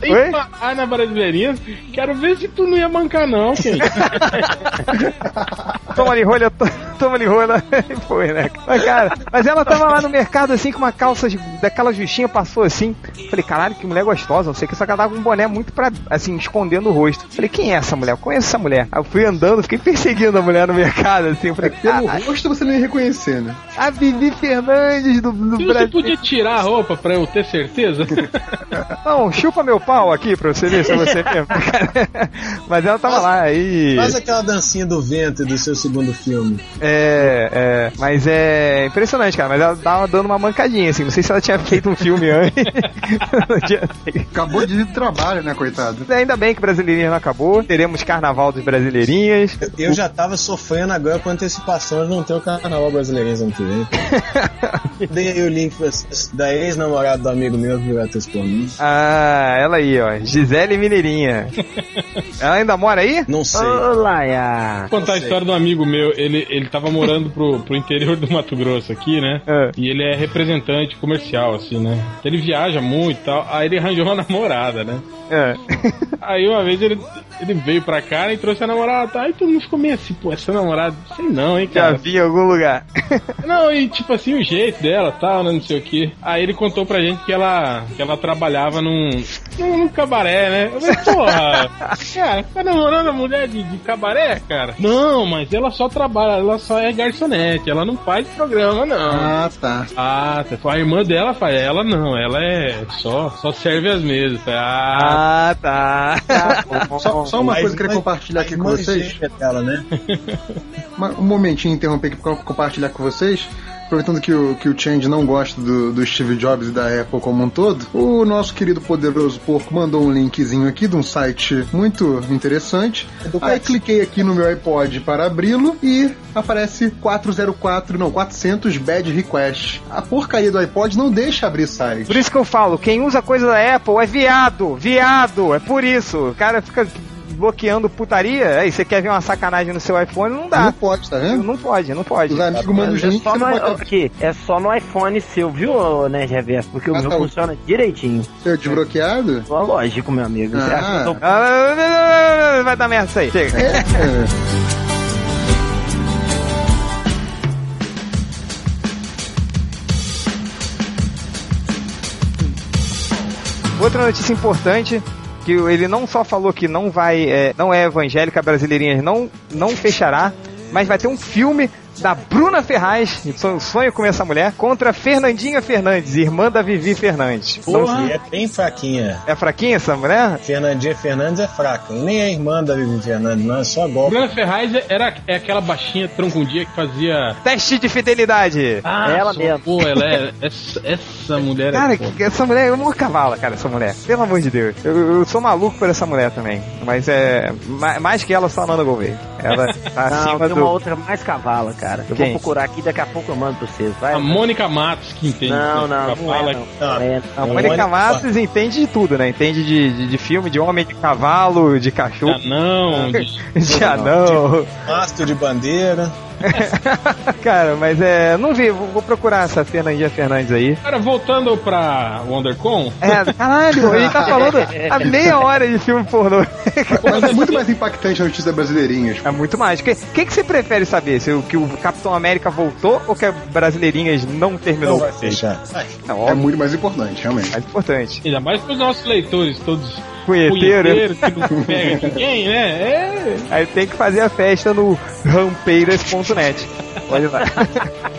Tem Oi? parar na Brasileirinha. Quero ver se tu não ia mancar, não, quem? Toma ali rolha, to- toma ali rolha. E foi, né? Mas, cara, mas ela tava lá no mercado, assim, com uma calça de- daquela justinha, passou assim. Falei, caralho, que mulher gostosa, não sei que, só que ela tava com um boné muito pra, assim, escondendo o rosto. Falei, quem é essa mulher? Eu conheço essa mulher. Aí eu fui andando, fiquei perseguindo a mulher no mercado, assim. Eu falei, Pelo "Caralho, rosto você não ia reconhecer, né? a Vivi Fernandes do, do Se você Brasil. podia tirar a roupa pra eu ter certeza. Não, chupa meu pau aqui pra você ver se é você mesmo. cara. Mas ela tava lá, aí. Faz aquela dancinha do vento do seu segundo filme. É, é, mas é impressionante, cara. Mas ela tava dando uma mancadinha, assim. Não sei se ela tinha feito um filme antes. Acabou de vir do trabalho, né, coitado? Ainda bem que Brasileirinhas não acabou. Teremos Carnaval dos Brasileirinhas. Eu, eu já tava sofrendo agora com antecipação de não ter o carnaval brasileiro ano que vem. Dei aí o link pra da ex-namorada do amigo meu que atriz pornô. Ah, ela aí, ó. Gisele Mineirinha. Ela ainda mora aí? Não sei. Olá, ya. Vou contar a história de um amigo meu. Ele, ele tava morando pro, pro interior do Mato Grosso aqui, né? É. E ele é representante comercial, assim, né? Ele viaja muito e tal. Aí ele arranjou uma namorada, né? É. Aí uma vez ele, ele veio pra cá e trouxe a namorada. Tá? Aí todo mundo ficou meio assim, pô, essa namorada, sei não, hein, Já cara. vi em algum lugar. Não, e tipo assim, o jeito dela tal, né, não sei o que. Aí ele contou pra gente que ela, que ela trabalhava num, num, num cabaré, né? Eu falei, porra, cara, tá namorando a mulher de, de cabaré, cara? Não, mas ela só trabalha, ela só é garçonete, ela não faz programa, não. Ah, tá. Ah, você fala, a irmã dela faz, ela não, ela é só, só serve as mesas. Falei, Ah, Ah, tá. Só, só uma Mas- coisa que eu queria mas- compartilhar aqui com vocês. gêmea dela, né? Um momentinho interromper aqui pra compartilhar com vocês. Aproveitando que o, que o Change não gosta do, do Steve Jobs e da Apple como um todo, o nosso querido poderoso porco mandou um linkzinho aqui de um site muito interessante. Aí cliquei aqui no meu iPod para abri-lo e aparece 404, não, 400 bad request. A porcaria do iPod não deixa abrir site. Por isso que eu falo, quem usa coisa da Apple é viado, viado, é por isso. O cara fica bloqueando putaria, aí você quer ver uma sacanagem no seu iPhone, não dá. Não pode, tá vendo? Não pode, não pode. Os amigos mandam É links, só, você no, pode aqui, é só no iPhone seu, viu, né, Reverso? Porque o Ah, meu tá. funciona direitinho. ser desbloqueado. Só lógico, meu amigo. Tô- Ah, Vai dar merda isso aí. Chega. É. Outra notícia importante que ele não só falou que não vai, é, não é evangélica brasileirinha, não não fechará, mas vai ter um filme da Bruna Ferraz, sonho, sonho com essa mulher, contra Fernandinha Fernandes, irmã da Vivi Fernandes. Então, E é bem fraquinha. é fraquinha essa mulher? Fernandinha Fernandes é fraca. Nem é irmã da Vivi Fernandes, não, é só golpe. Bruna Ferraz era é aquela baixinha troncundinha que fazia. Teste de fidelidade. Ah, ela só- mesmo. Pô, ela é. Essa, essa mulher Cara, é. que- essa mulher é uma cavala, cara, essa mulher. Pelo amor de Deus. Eu, eu sou maluco por essa mulher também. Mas é. ma- Mais que ela, só a Nanda Gouveia. Ela tá Não, acima tem do. uma outra mais cavala, cara. Eu Quem? vou procurar aqui, daqui a pouco eu mando pra vocês. Vai. A Mônica Matos que entende. Não, né? não, não fala é, não. Ah, É, A Mônica Mônica Matos entende de tudo, né? Entende de, de, de filme, de homem, de cavalo, de cachorro, anão, de- de anão. Mastro de bandeira. Cara, mas é. Não vi, vou, vou procurar essa Fernandinha Fernandes aí. Cara, voltando pra WonderCon, É, caralho, ele tá falando a meia hora de filme pornô. Mas é muito mais impactante a notícia brasileirinhas. É muito mais. O que, que, que você prefere saber? Se o, que o Capitão América voltou ou que a Brasileirinhas não terminou? Não vai fechar. É óbvio, muito mais importante, realmente. mais importante. ainda mais pros nossos leitores, todos Punheteiro. punheteiros que não pega ninguém, né? É. Aí tem que fazer a festa no rampeiras.net. Olha lá.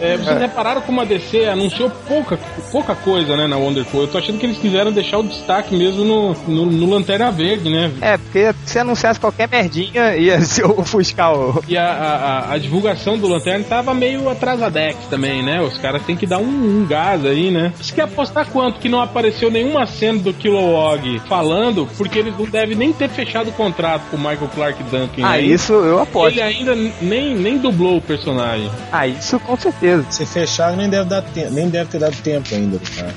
É, vocês repararam como a DC anunciou pouca, pouca coisa, né, na WonderCon. Eu tô achando que eles quiseram deixar o destaque mesmo no, no, no Lanterna Verde, né? É, porque se anunciasse qualquer merdinha, ia se ofuscar o. E a, a, a- a divulgação do Lanterna tava meio atrasadex também, né? Os caras têm que dar um, um gás aí, né? Você quer apostar quanto que não apareceu nenhuma cena do Kilowog falando, porque eles não devem nem ter fechado o contrato com o Michael Clark Duncan. Ah, né? isso eu aposto. Ele ainda nem, nem dublou o personagem. Ah, isso com certeza. Se fechar, nem deve, dar te- nem deve ter dado tempo ainda do cara.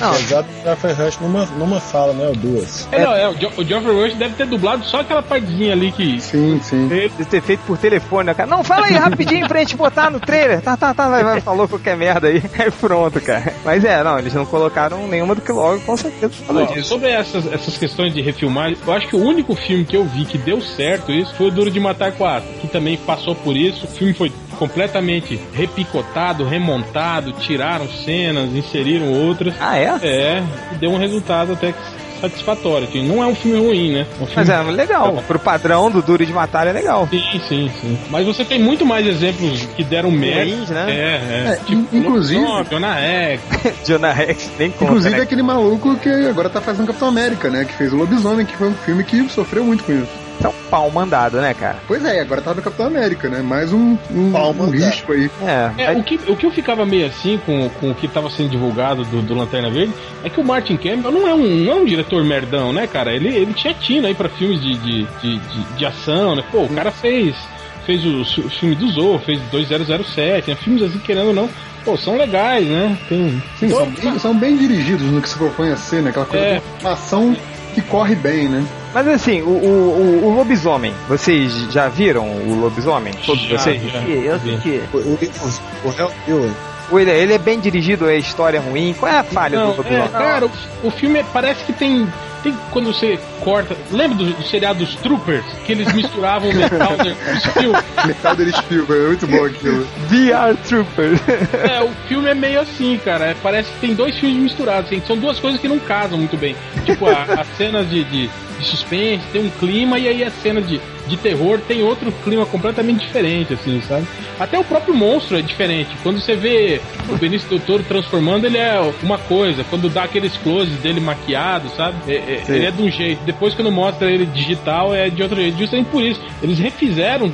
Não. Apesar do Jeffrey Rush numa, numa fala, né? Ou duas. É, não, é, o, jo o Geoffrey Rush deve ter dublado só aquela partezinha ali que. Sim, sim. De ter feito por telefone, né, cara? Não, fala aí rapidinho pra gente botar no trailer. Tá, tá, tá, vai, vai, falou qualquer merda aí. Aí pronto, cara. Mas é, não, eles não colocaram nenhuma do que logo, com certeza. Ó, disso. sobre essas, essas questões de refilmar, eu acho que o único filme que eu vi que deu certo isso foi o Duro de Matar 4, que também passou por isso. O filme foi completamente repicotado, remontado, tiraram cenas, inseriram outras. Ah, é? É, e deu um resultado até que satisfatório. assim. Não é um filme ruim, né? É um filme Mas é legal. Pro padrão do Duro de Matar é legal. Sim, sim, sim. Mas você tem muito mais exemplos que deram merda. Ruins, né? É, é. É, in- inclusive- Lobisomem, Jonah Rex. Jonah Rex nem conta, Inclusive né? aquele maluco que agora tá fazendo Capitão América, né? Que fez o Lobisomem, que foi um filme que sofreu muito com isso. É um pau mandado, né, cara? Pois é, agora tá no Capitão América, né? Mais um, um, Pau um risco aí. É, É, o, que, o que eu ficava meio assim com, com o que estava sendo divulgado do, do Lanterna Verde é que o Martin Campbell não é um, não é um diretor merdão, né, cara? Ele, ele tinha tino aí pra filmes de, de, de, de, de ação, né? Pô, o cara fez, fez o, o filme do Zorro, fez 2007, né? Filmes assim, querendo ou não, pô, são legais, né? Tem. Sim, são, bem, são bem dirigidos no que se propõe a ser, né? Aquela coisa É. de uma ação que corre bem, né? Mas assim, o, o, o- o lobisomem, vocês já viram o lobisomem? Todos Já, vocês? já. Eu assisti. O, o, o, o Ou ele, é bem dirigido, é história ruim? Qual é a falha Não, do lobisomem? é, cara, o, o filme é- parece que tem. Tem quando você corta. Lembra do, do seriado dos Troopers? Que eles misturavam o metal com steel? Metal dele Spielberg, é muito bom aquilo. VR Trooper. É, o filme é meio assim, cara. É, parece que tem dois filmes misturados. assim, são duas coisas que não casam muito bem. Tipo, a- as cenas de, de, de suspense tem um clima e aí a cena de, de terror tem outro clima completamente diferente, assim, sabe? Até o próprio monstro é diferente. Quando você vê o Benício Del Toro transformando, ele é uma coisa. Quando dá aqueles closes dele maquiado, sabe? É- é- ele é de um jeito. Depois, quando mostra ele digital, é de outro jeito. Justamente por isso. Eles refizeram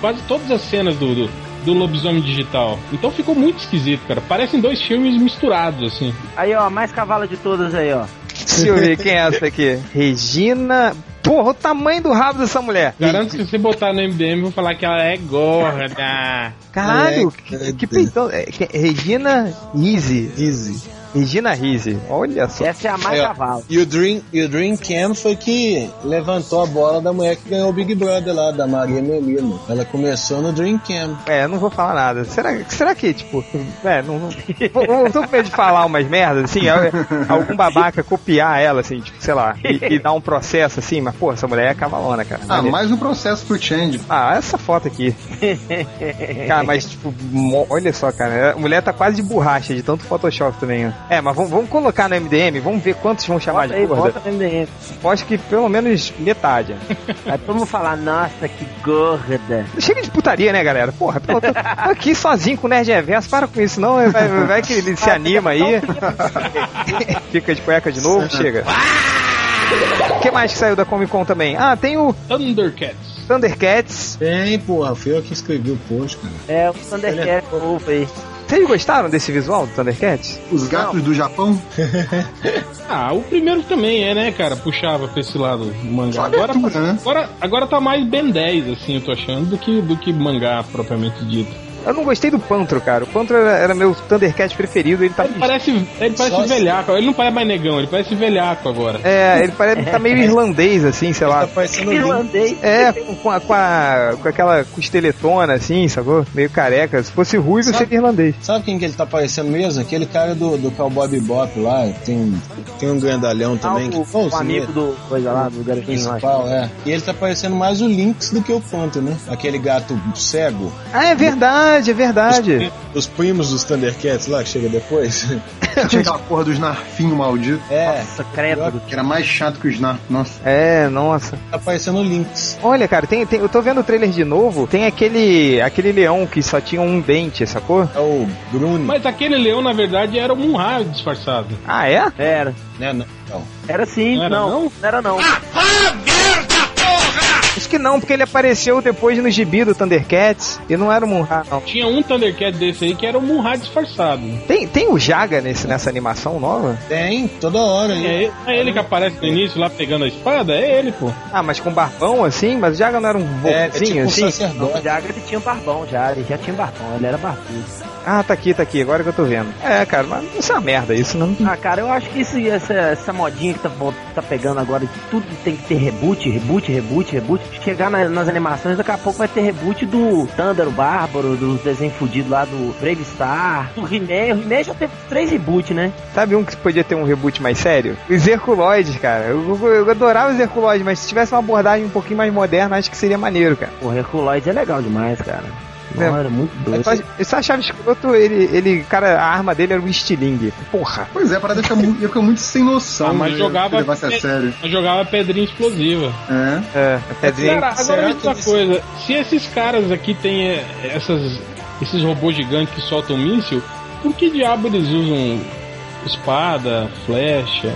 quase todas as cenas do- do do lobisomem digital. Então ficou muito esquisito, cara. Parecem dois filmes misturados, assim. Aí, ó, mais cavala de todas aí, ó. Deixa eu ver quem é essa aqui. Regina. Porra, o tamanho do rabo dessa mulher. Garanto que se você botar no MDM, vou falar que ela é gorda. Caralho, É, que, que peitão. É, que- Regina Rizzi. Easy. Regina Rizzi. Olha só. Essa é a mais Aí, ó, cavala. E o Dream, e o Dream Cam foi que levantou a bola da mulher que ganhou o Big Brother lá, da Maria Melino. Ela começou no Dream Cam. É, não vou falar nada. Será, será que, tipo, é, não. não tô com medo de falar umas merdas, assim, é, algum babaca copiar ela, assim, tipo, sei lá, e, e dar um processo assim, mas, pô, essa mulher é cavalona, cara. Ah, mais um processo pro Change. Ah, essa foto aqui. Cara, mas tipo, olha só, cara. A mulher tá quase de borracha de tanto Photoshop também. ó. É, mas vamos, vamos colocar no MDM, vamos ver quantos vão chamar Bota de aí, gorda. bota no MDM. Acho que pelo menos metade. Aí todo mundo falar, nossa, que gorda. Chega de putaria, né, galera? Porra, pô, tô, tô aqui sozinho com o Nerd Reverso, para com isso, não. Vai, vai que ele se anima aí. Fica de cueca de novo, chega. O que mais que saiu da Comic Con também? Ah, tem o Thundercats. Thundercats. Tem, porra, fui eu que escrevi o post, cara. É, o Thundercat novo aí. Vocês gostaram desse visual do Thundercats? Os gatos do Japão. Ah, o primeiro também é, né, cara? Puxava pra esse lado do mangá. Agora, abertura, né? agora, agora tá mais Ben 10, assim, eu tô achando, do que, do que mangá propriamente dito. Eu não gostei do Pantro, cara. O Pantro era, era meu Thundercat preferido. Ele tá. Ele parece, ele parece Só velhaco, ele não parece mais negão, ele parece velhaco agora. É, ele parece tá meio irlandês, assim, sei Tá lá. parecendo um link. Irlandês. É, com a, com, a, com aquela costeletona, assim, sacou? Meio careca. Se fosse ruivo, Sabe- seria irlandês. Sabe quem que ele tá parecendo mesmo? Aquele cara do, do Cowboy Bebop lá, tem, tem um grandalhão Ah, também. que, o, pô, o amigo do coisa lá, do garotinho lá. principal, é. E ele tá parecendo mais o Lynx do que o Panto, né? Aquele gato cego. Ah, é verdade, é verdade. Os primos dos Thundercats lá, que chega depois. Tinha aquela porra do Snarfinho maldito. É, Nossa, credo. Que era mais chato que o Snarf. Nossa. É, nossa. tá parecendo o Lynx. Olha, cara, tem, tem- eu tô vendo o trailer de novo. Tem aquele aquele leão que só tinha um dente, sacou? É o Bruni. Mas aquele leão, na verdade, era o Munra disfarçado. Ah, é? Era. Não, não. Era sim, Não era não. não? Não era não. Acho que não, porque ele apareceu depois no gibi do Thundercats e não era o Munra, não. Tinha um Thundercat desse aí que era o Munra disfarçado. Tem, tem o Jaga nesse, nessa animação nova? Tem, toda hora. aí. É, é ele que aparece no início lá pegando a espada? É ele, pô. Ah, mas com barbão assim? Mas o Jaga não era um É, é tipo assim? Não, o sacerdote. Jagger ele tinha um barbão já, ele já tinha um barbão, ele era barbudo. Ah, tá aqui, tá aqui, agora que eu tô vendo. É, cara, mas isso é uma merda, isso não. Ah, cara, eu acho que isso, essa, essa modinha que tá, tá pegando agora, de tudo tem que ter reboot, reboot, reboot, reboot. Chegar na- nas animações, daqui a pouco vai ter reboot do Thunder, o Bárbaro, dos desenhos fudidos lá do Brave Star, do He-Man. O He-Man já teve três reboots, né? Sabe um que podia ter um reboot mais sério? Os Herculoides, cara. Eu, eu, eu adorava os Herculoides, mas se tivesse uma abordagem um pouquinho mais moderna, acho que seria maneiro, cara. O Herculoides é legal demais, cara. É. Não, era muito Eu doido. só, eu só achava escroto, ele, ele, cara, a arma dele era um estilingue. Porra. Pois é, a parada fica muito, ia ficar muito sem noção. Ah, mas de jogava- levar-se a sério. Eu jogava pedrinha explosiva. É. É, dizer, Cara, agora me uma eles- coisa. Se esses caras aqui têm é, essas, esses robôs gigantes que soltam míssil, por que diabo eles usam espada, flecha?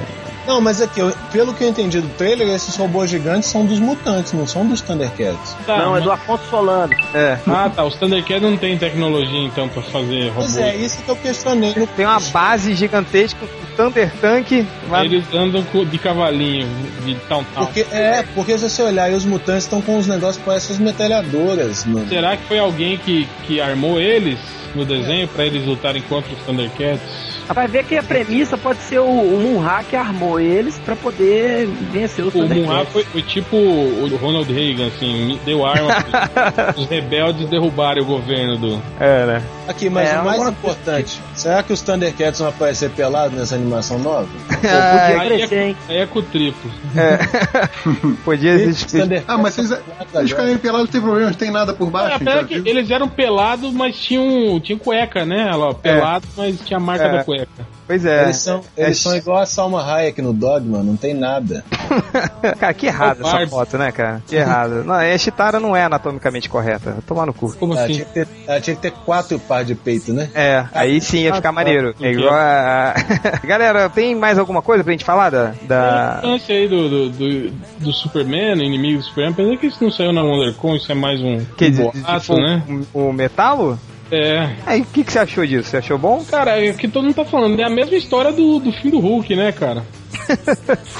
Não, mas aqui, eu- pelo que eu entendi do trailer, esses robôs gigantes são dos mutantes, não são dos Thundercats. Tá, Não, é mas- do Afonso Solano. é. Ah, tá. Os Thundercats não tem tecnologia então pra fazer robôs. Pois é, isso que eu questionei. no- Tem uma base gigantesca com Thunder Tank. lá- Eles andam com- de cavalinho, de tal tal. Porque, é, porque se você olhar aí, os mutantes estão com uns negócios que parecem as metralhadoras. No... Será que foi alguém que, que armou eles no desenho pra eles lutarem contra os Thundercats? Vai ver que a premissa pode ser o, o Munra que armou eles pra poder vencer os O Thundercats. foi, foi tipo o Ronald Reagan, assim, deu arma os rebeldes derrubarem o governo do. É, né? Aqui, mas É, o mais importante, será que os Thundercats vão aparecer pelados nessa animação nova? Podia Aí é, crescer, hein? aí é com o triplo. Podia Os existir. Thundercats Ah, mas vocês, são eles ficarem pelados não tem problema, não tem nada por É, baixo. apesar então, que viu? eles eram pelados, mas tinham, tinham cueca, né? Lá, pelado, mas tinha a marca É. da cueca. Pois é. Eles são, eles É são igual a Salma Hayek no Dogma, não tem nada. cara, que errado É o essa foto, né, cara? Que errado. Não, a Chitara não é anatomicamente correta. Tomar no cu. Como Ela assim? tinha, que ter, ela tinha que ter quatro par de peito, né? É, aí sim ia ficar maneiro. É igual a... Galera, tem mais alguma coisa pra gente falar da... da... O lance aí do, do, do, do Superman, inimigo do Superman, apesar que isso não saiu na WonderCon, isso é mais um, Que um boato, tipo, né? o metalo? É. Aí, o que, que você achou disso? Você achou bom? Cara, é o que todo mundo tá falando, é a mesma história do, do fim do Hulk, né, cara?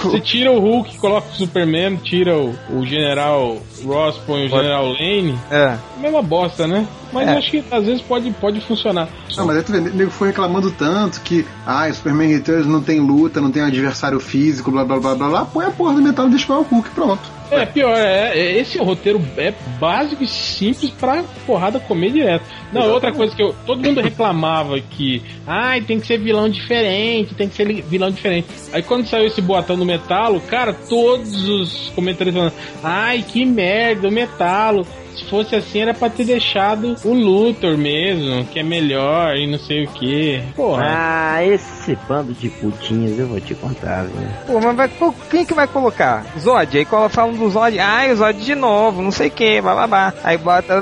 Você tira o Hulk, coloca o Superman, tira o, o General Ross, põe o General Lane, É. mesma bosta, né? Mas É. eu acho que às vezes pode, pode funcionar. Não, mas aí tu vê, o nego foi reclamando tanto que, ah, Superman Returns não tem luta, não tem adversário físico, blá blá blá blá blá, põe a porra do metal e deixa o Hulk, pronto. É, pior, é, é- esse roteiro é básico e simples pra porrada comer direto. Não, outra coisa que eu, todo mundo reclamava que, ai, tem que ser vilão diferente, tem que ser vilão diferente. Aí quando saiu esse boatão do Metalo, cara, todos os comentários falando, ai, que merda, o Metalo. Se fosse assim, era pra ter deixado o Luthor mesmo, que é melhor e não sei o que. Porra. Ah, esse bando de putinhas, eu vou te contar, velho. Pô, mas vai, pô, quem que vai colocar? Zod. Aí cola falam do Zod. Ai, o Zod de novo, não sei o que, blá. Aí bota,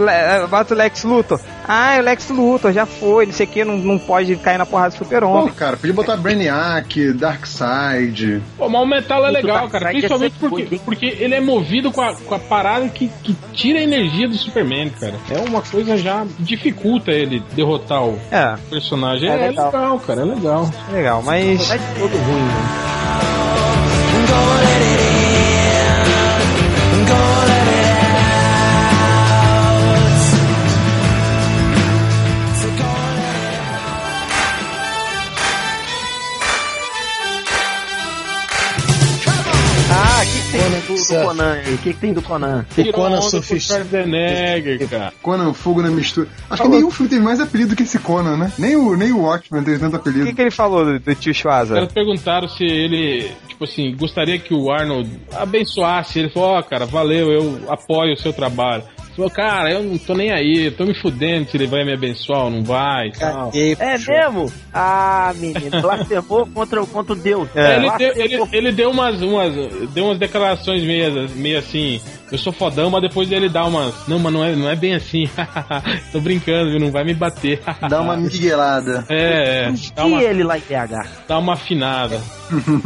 bota o Lex Luthor. Ai, o Lex Luthor já foi, não sei o que, não, não pode cair na porrada do Pô, Super-Homem. cara, podia botar Brainiac, Darkseid. Pô, mas o metal é legal, cara. ia Principalmente porque, porque ele é movido com a, com a parada que, que tira a energia do Superman, cara. É uma coisa já dificulta ele derrotar o É, personagem. É É, legal. legal. cara, é legal. legal, mas. Vai todo ruim, né? Do, Conan aí? O que, que tem do Conan? O Conan surfista. Schwarzenegger, cara. Conan, fogo na mistura. Acho que nenhum filme teve mais apelido que esse Conan, né? Nem o, nem o Watchmen teve tanto O apelido. que, que ele falou do, do tio Os Schwaza? caras perguntaram se ele, tipo assim, gostaria que o Arnold abençoasse. Ele falou, ó, cara, valeu, eu apoio o seu trabalho. Ele falou, cara, eu não tô nem aí, eu tô me fudendo se ele vai me abençoar ou não vai e tal. É puxa. mesmo? Ah, menino, blasfemou contra, o- contra o Deus. É. ele, deu, ele, ele deu umas, umas, deu umas declarações meio, meio assim, eu sou fodão, mas depois ele dá umas, não, mas não é, não é bem assim, tô brincando, viu, não vai me bater. Dá uma miguelada. É, é, dá E uma, ele lá em BH? dá uma afinada.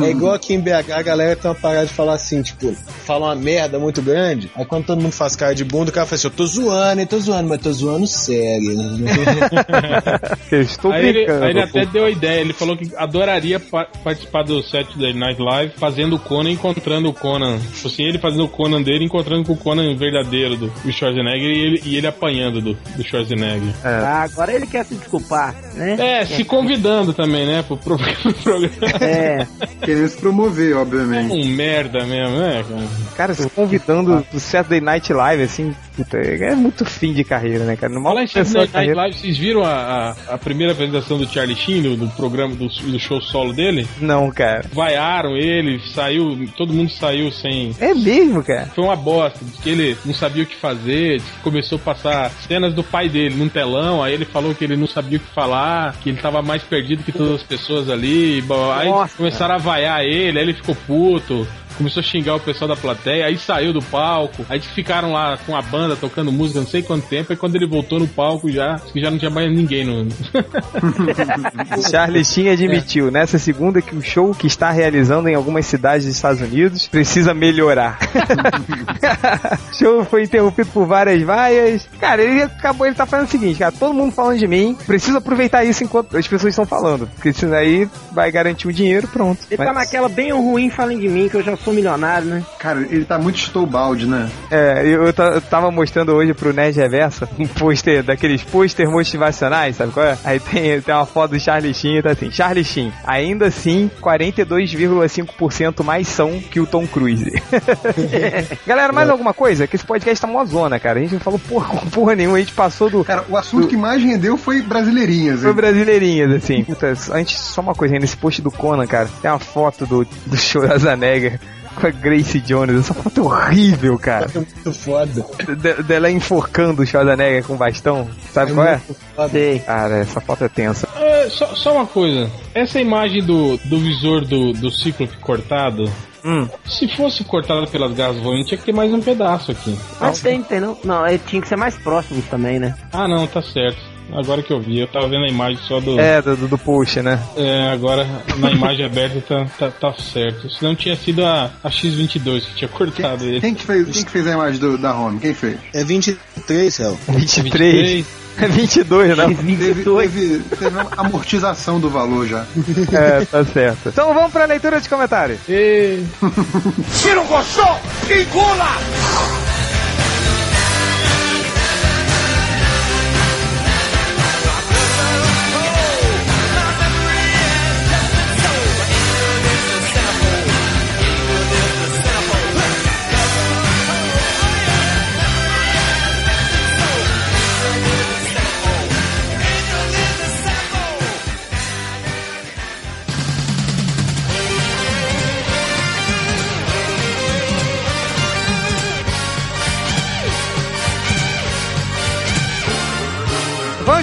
É igual aqui em BH, a galera tem uma parada de falar assim, tipo, fala uma merda muito grande, aí quando todo mundo faz cara de bunda, o cara fala assim, eu tô zoando, eu tô zoando, mas tô zoando sério. Eu estou Aí ele, brincando. aí ele até deu a ideia, ele falou que adoraria pa- participar do Saturday Night Live fazendo o Conan encontrando o Conan. Tipo assim, ele fazendo o Conan dele encontrando com o Conan verdadeiro do, do Schwarzenegger e ele, e ele apanhando do, do Schwarzenegger. Ah, agora ele quer se desculpar, né? É, se convidando também, né, pro, pro, pro programa. É, Querendo se promover, obviamente. Um merda mesmo, né, cara? Cara, se convidando do Saturday Night Live, assim, puta, é muito fim de carreira, né, cara? No mal Falar em Saturday Night carreira. Live, vocês viram a, a, a primeira apresentação do Charlie Sheen, do, do programa, do, do show solo dele? Não, cara. Vaiaram ele, saiu, todo mundo saiu sem, É mesmo, cara. Foi uma bosta, diz que ele não sabia o que fazer, diz que começou a passar cenas do pai dele num telão, aí ele falou que ele não sabia o que falar, que ele tava mais perdido que todas as pessoas ali, e, aí Nossa. começaram a vaiar ele, aí ele ficou puto. Começou a xingar o pessoal da plateia, aí saiu do palco, aí ficaram lá com a banda tocando música não sei quanto tempo, aí quando ele voltou no palco já, que já não tinha mais ninguém no. Charlie Sheen admitiu nessa segunda que o show que está realizando em algumas cidades dos Estados Unidos precisa melhorar. o show foi interrompido por várias vaias. Cara, ele acabou, ele tá falando o seguinte, cara, todo mundo falando de mim, preciso aproveitar isso enquanto as pessoas estão falando, porque isso aí vai garantir o dinheiro, pronto. ele tá Mas- naquela bem ruim, falem de mim, que eu já sou milionário, né? Cara, ele tá muito Stowbaldi, né? É, eu, eu ta- eu tava mostrando hoje pro Nerd Reversa um pôster, daqueles pôster motivacionais, sabe qual é? Aí tem, tem uma foto do Charlie Sheen e tá assim, Charlie Sheen, ainda assim, 42,5% mais são que o Tom Cruise. Galera, mais alguma coisa? Que esse podcast tá mó zona, cara. A gente não falou porra, porra nenhuma, a gente passou do... Cara, o assunto que mais rendeu foi brasileirinhas. Foi hein? brasileirinhas, assim. Puta, antes, só uma coisa, nesse post do Conan, cara, tem uma foto do, do Schwarzenegger com a Grace Jones. Essa foto é horrível, cara. É muito foda. De- dela enforcando o Schwarzenegger com bastão. Sabe qual é? foda. Sei. Cara, essa foto é tensa. É, É, só, só uma coisa. Essa imagem do, do visor do, do Cíclope cortado. Hum. Se fosse cortado pelas garras voantes, tinha que ter mais um pedaço aqui. Mas tem, tem não? Não, é, tinha que ser mais próximos também, né? Ah, não, tá certo. Agora que eu vi, eu tava vendo a imagem só do. É, do, do, push, né? É, agora na imagem aberta tá, tá, tá certo. Se não tinha sido a, a X22 que tinha cortado ele. Quem que fez, quem que fez a imagem do, da home? Quem fez? É 23, Céu. 23. É 22, não? Teve, teve, teve uma amortização do valor já. É, tá certo. Então vamos pra leitura de comentários. E... Se não gostou, engula!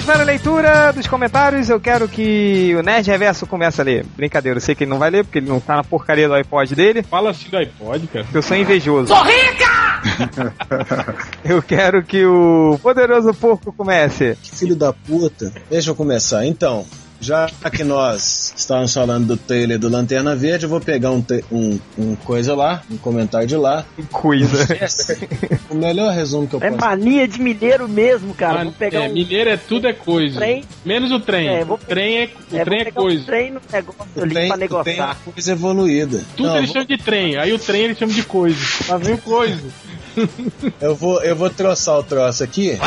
Para a leitura dos comentários. Eu quero que o Nerd Reverso comece a ler. Brincadeira, eu sei que ele não vai ler, porque ele não tá na porcaria do iPod dele. Fala assim do iPod, cara. Eu sou invejoso. Sou rica! eu quero que o poderoso porco comece. Filho da puta. Deixa eu começar. Então, já que nós estávamos falando do trailer do Lanterna Verde, eu vou pegar um, um, um coisa lá, um comentário de lá. Coisa. O melhor resumo que eu É posso mania de mineiro mesmo, cara. Ah, vou pegar é, um. mineiro é tudo é coisa. Trem. Menos o trem. É, vou o trem é, o é, trem vou é pegar um coisa. trem no negócio O ali trem, pra o trem é negociar. coisa evoluída. Tudo Não, eles chamam de trem. Aí o trem eles chamam de coisa. Lá vem o coisa. eu vou, eu vou troçar o troço aqui.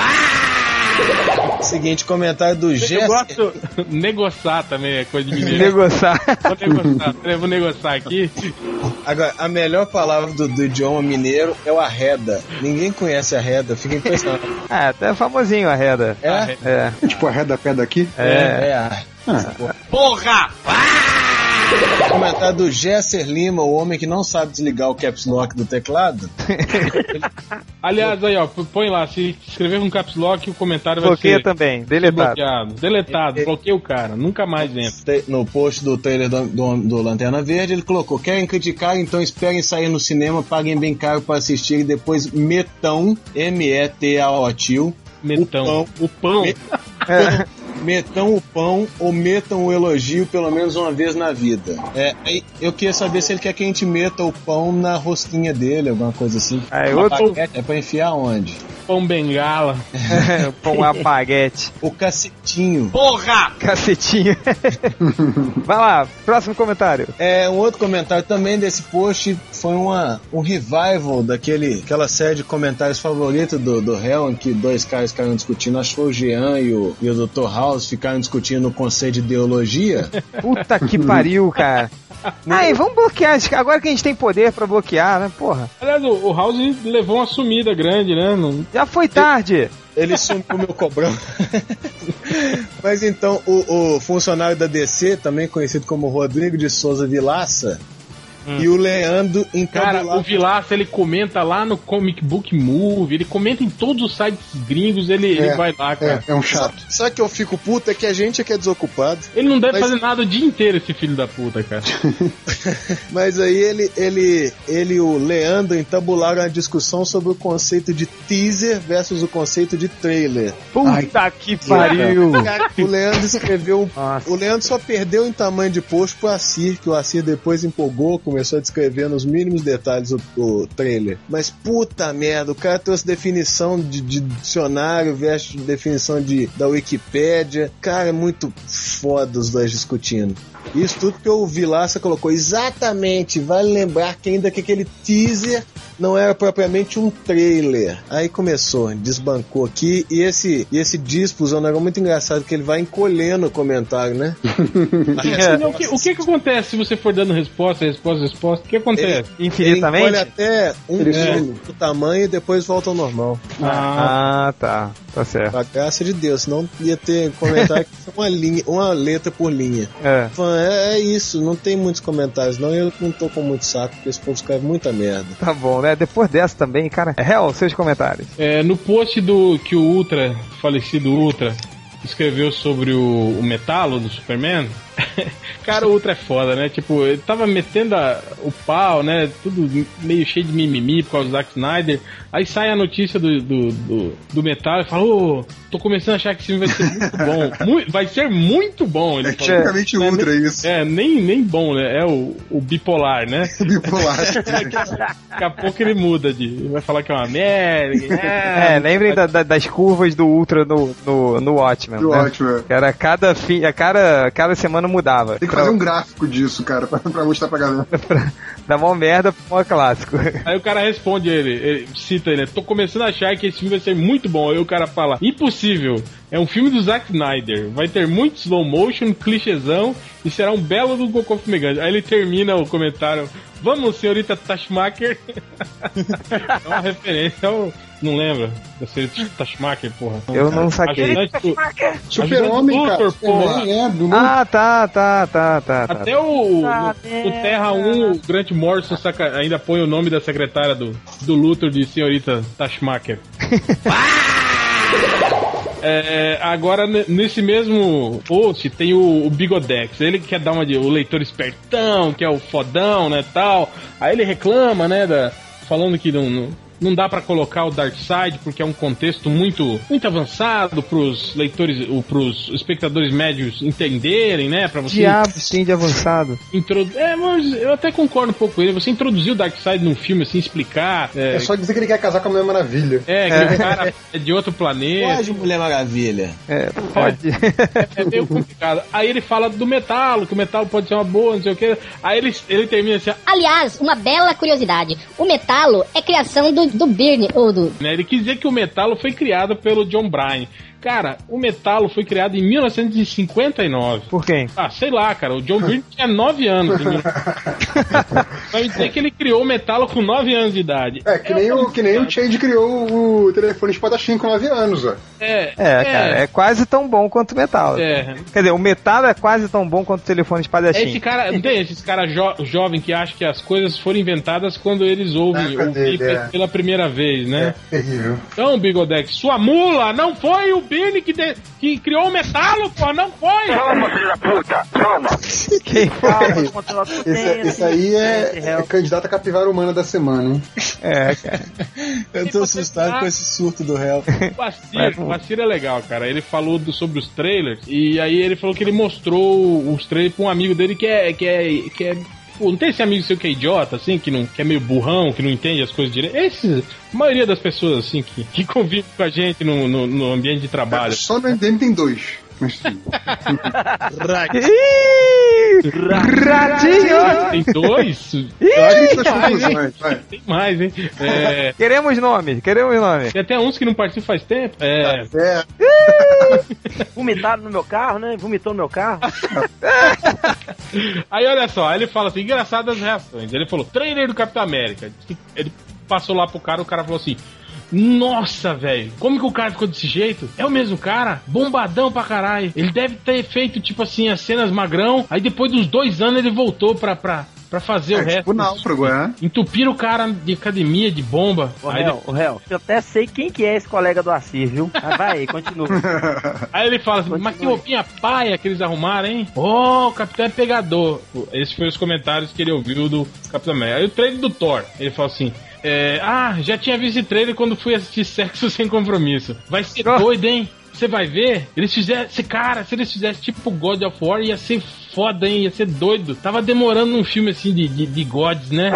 Seguinte, comentário do Eu Jéssica. gosto. negociar também é coisa de mineiro. Negociar. Vou negociar. Eu vou negociar aqui. Agora, a melhor palavra do, do idioma mineiro é o arreda. Ninguém conhece arreda, fica impressionado. É, até famosinho a Reda. É? É. Tipo a reda pé daqui. É. É, a- Porra! Comentário do Jesser Lima, o homem que não sabe desligar o caps lock do teclado. Aliás, aí, ó, põe lá. Se escrever com caps lock, o comentário vai Bloqueia ser também, deletado. bloqueado. Deletado. Bloqueia o cara. Nunca mais entra. No post do trailer do, do, do Lanterna Verde, ele colocou: Querem criticar, então esperem sair no cinema, paguem bem caro para assistir e depois metão, M-E-T-A-O, tio. Metão. O pão. Me- Metam o pão ou metam o elogio pelo menos uma vez na vida. É, eu queria saber se ele quer que a gente meta o pão na rosquinha dele, alguma coisa assim. Uma outro- É pra enfiar onde? Pão bengala. Com a baguete. O cacetinho. Porra! Cacetinho. Vai lá, próximo comentário. É, um outro comentário também desse post foi uma, um revival daquele, aquela série de comentários favoritos do, do Hell, em que dois caras ficaram discutindo, acho que foi o Jean e o, e o Dr. House ficaram discutindo o conceito de ideologia. Puta que pariu, cara. Aí, vamos bloquear. Agora que a gente tem poder pra bloquear, né? Porra. Aliás, o, o House levou uma sumida grande, né? Não- Já foi tarde. Ele sumiu meu cobrão. Mas então, o, o funcionário da DC, também conhecido como Rodrigo de Souza Vilaça, e o Leandro Cara, encabularam. o Vilaça ele comenta lá no Comic Book Movie, ele comenta em todos os sites gringos, ele, ele É, vai lá, cara. É, é um chato. Sabe que eu fico puto? É que a gente é que é desocupado. Ele não deve Mas- fazer nada o dia inteiro, esse filho da puta, cara. Mas aí ele, ele, ele e o Leandro entabularam a discussão sobre o conceito de teaser versus o conceito de trailer. Puta que pariu. Cara, o Leandro escreveu. Nossa. O Leandro só perdeu em tamanho de post pro Assir, que o Assir depois empolgou, começou a descrever nos mínimos detalhes o, o trailer. Mas puta merda, o cara trouxe definição de, de dicionário versus definição de, da Wikipédia. Cara, é muito foda os dois discutindo. Isso tudo que o Vilaça colocou exatamente. Vale lembrar que ainda que aquele teaser não era propriamente um trailer. Aí começou, desbancou aqui e esse e esse é um negócio muito engraçado que ele vai encolhendo o comentário, né? Não, o, que, o que que acontece se você for dando resposta, resposta, resposta? O que acontece? Ele Infinitamente? encolhe até um Ele quilo do tamanho e depois volta ao normal. Ah, Ah, tá. Tá certo. A graça de Deus, senão ia ter comentário que uma linha, uma letra por linha. É. Fã, é, é isso, não tem muitos comentários, não. e Eu não tô com muito saco, porque esse povo escreve muita merda. Tá bom, né? Depois dessa também, cara. Hell, seus comentários. é, no post do que o Ultra, falecido Ultra, escreveu sobre o, o metalo do Superman. Cara, o Ultra é foda, né? Tipo, ele tava metendo a- o pau, né? Tudo meio cheio de mimimi por causa do Zack Snyder. Aí sai a notícia do, do, do, do metal e fala: Ô, tô começando a achar que esse filme vai ser muito bom. Mui- vai ser muito bom. Ele É tipicamente Não é ultra nem- isso. É, nem, nem bom, né? É o, o bipolar, né? Bipolar. Daqui a pouco ele muda de. Vai falar que é uma merda. É, lembrem da- da- das curvas do Ultra no, no, no Watchmen. Do né? Watchmen. Que era cada, fim, a cada, cada semana mudava. Tem que fazer um gráfico disso, cara, pra, pra mostrar pra galera. Da mó merda pro clássico. Aí o cara responde ele, ele cita ele, tô começando a achar que esse filme vai ser muito bom. Aí o cara fala, impossível, é um filme do Zack Snyder, vai ter muito slow motion, clichêzão e será um belo do Goku Fumegante. Aí ele termina o comentário, vamos senhorita Tashmaker. é uma referência ao... Não lembra? Da senhorita Tashmaker, porra. Eu não saquei. Super-Homem, cara. Porra. É, do Luthor. Ah, tá, tá, tá, tá. tá. Até o Ah, no, no Terra 1, o Grant Morrison saca- ainda põe o nome da secretária do, do Luthor de senhorita Tashmaker. É, agora, nesse mesmo post, tem o, o Bigodex. Ele quer dar uma de o leitor espertão, que é o fodão, né, tal. Aí ele reclama, né, da, falando que não, não, não dá pra colocar o Darkseid porque é um contexto muito, muito avançado pros leitores, o- pros espectadores médios entenderem, né, pra você Diabos tem de avançado. Introdu... É, mas eu até concordo um pouco com ele. Você introduzir o Darkseid num filme, assim, explicar. É, É só dizer que ele quer casar com a Mulher Maravilha. é, que o cara é de outro planeta. Pode, Mulher Maravilha. É, pode. É meio complicado. Aí ele fala do metalo, que o metalo pode ser uma boa, não sei o que. Aí ele, ele termina assim, Aliás, uma bela curiosidade. O metalo é criação do, do Birne, ou do... né? Ele quis dizer que o metalo foi criado pelo John Bryan. Cara, o metalo foi criado em 1959. Por quem? Ah, sei lá, cara. O John Byrne tinha 9 anos. Vai me dizer que ele criou o metalo com 9 anos de idade. É, que nem, o, que nem o Change criou o telefone espadachim com 9 anos, ó. É, É, cara, é quase tão bom quanto o metal. É. Quer dizer, o metal é quase tão bom quanto o telefone É esse espadachim. cara, não tem esses caras jo jovem que acham que as coisas foram inventadas quando eles ouvem ouvir dele, é. pela primeira vez, né? Terrível. Então, Bigodex, sua mula não foi o Que, de- que criou o metalo, pô, não foi! Quem foi? Esse, esse aí é, é candidato a capivara humana da semana, hein? É, cara. Eu tô assustado com esse surto do réu. O Bacir é legal, cara. Ele falou do- sobre os trailers e aí ele falou que ele mostrou os trailers pra um amigo dele que é. Que é, que é não tem esse amigo seu que é idiota, assim, que, não, que é meio burrão, que não entende as coisas direito? Esses, a maioria das pessoas, assim, que, que convivem com a gente no, no, no ambiente de trabalho. Só no MDM tem dois. Ratinho! Tem dois? Eu acho que vai. Tem mais, hein? É, Queremos nome, queremos nome. tem até uns que não participam faz tempo. É, É, Vomitaram no meu carro, né? Vomitou no meu carro. Aí olha só, ele fala assim, engraçadas reações. Ele falou, trailer do Capitão América. Ele passou lá pro cara, o cara falou assim. Nossa, velho, como que o cara ficou desse jeito? É o mesmo cara? Bombadão pra caralho. Ele deve ter feito, tipo assim, as cenas magrão. Aí depois dos dois anos ele voltou pra, pra, pra fazer o é resto. tipo náufrago, é? Entupiram o cara de academia, de bomba. Ô, Aí, réu, ô, réu, eu até sei quem que é esse colega do Assir, viu? Mas vai aí, continua. Aí ele fala assim, mas que roupinha paia que eles arrumaram, hein? Oh, o Capitão é pegador. Esses foram os comentários que ele ouviu do Capitão América. Aí o trailer do Thor, ele fala assim... é, ah, já tinha visto esse trailer quando fui assistir Sexo Sem Compromisso. Vai ser doido, hein? Você vai ver? Eles fizeram. Esse cara, se eles fizessem tipo God of War, ia ser foda, hein? Ia ser doido. Tava demorando um filme assim de, de, de gods, né?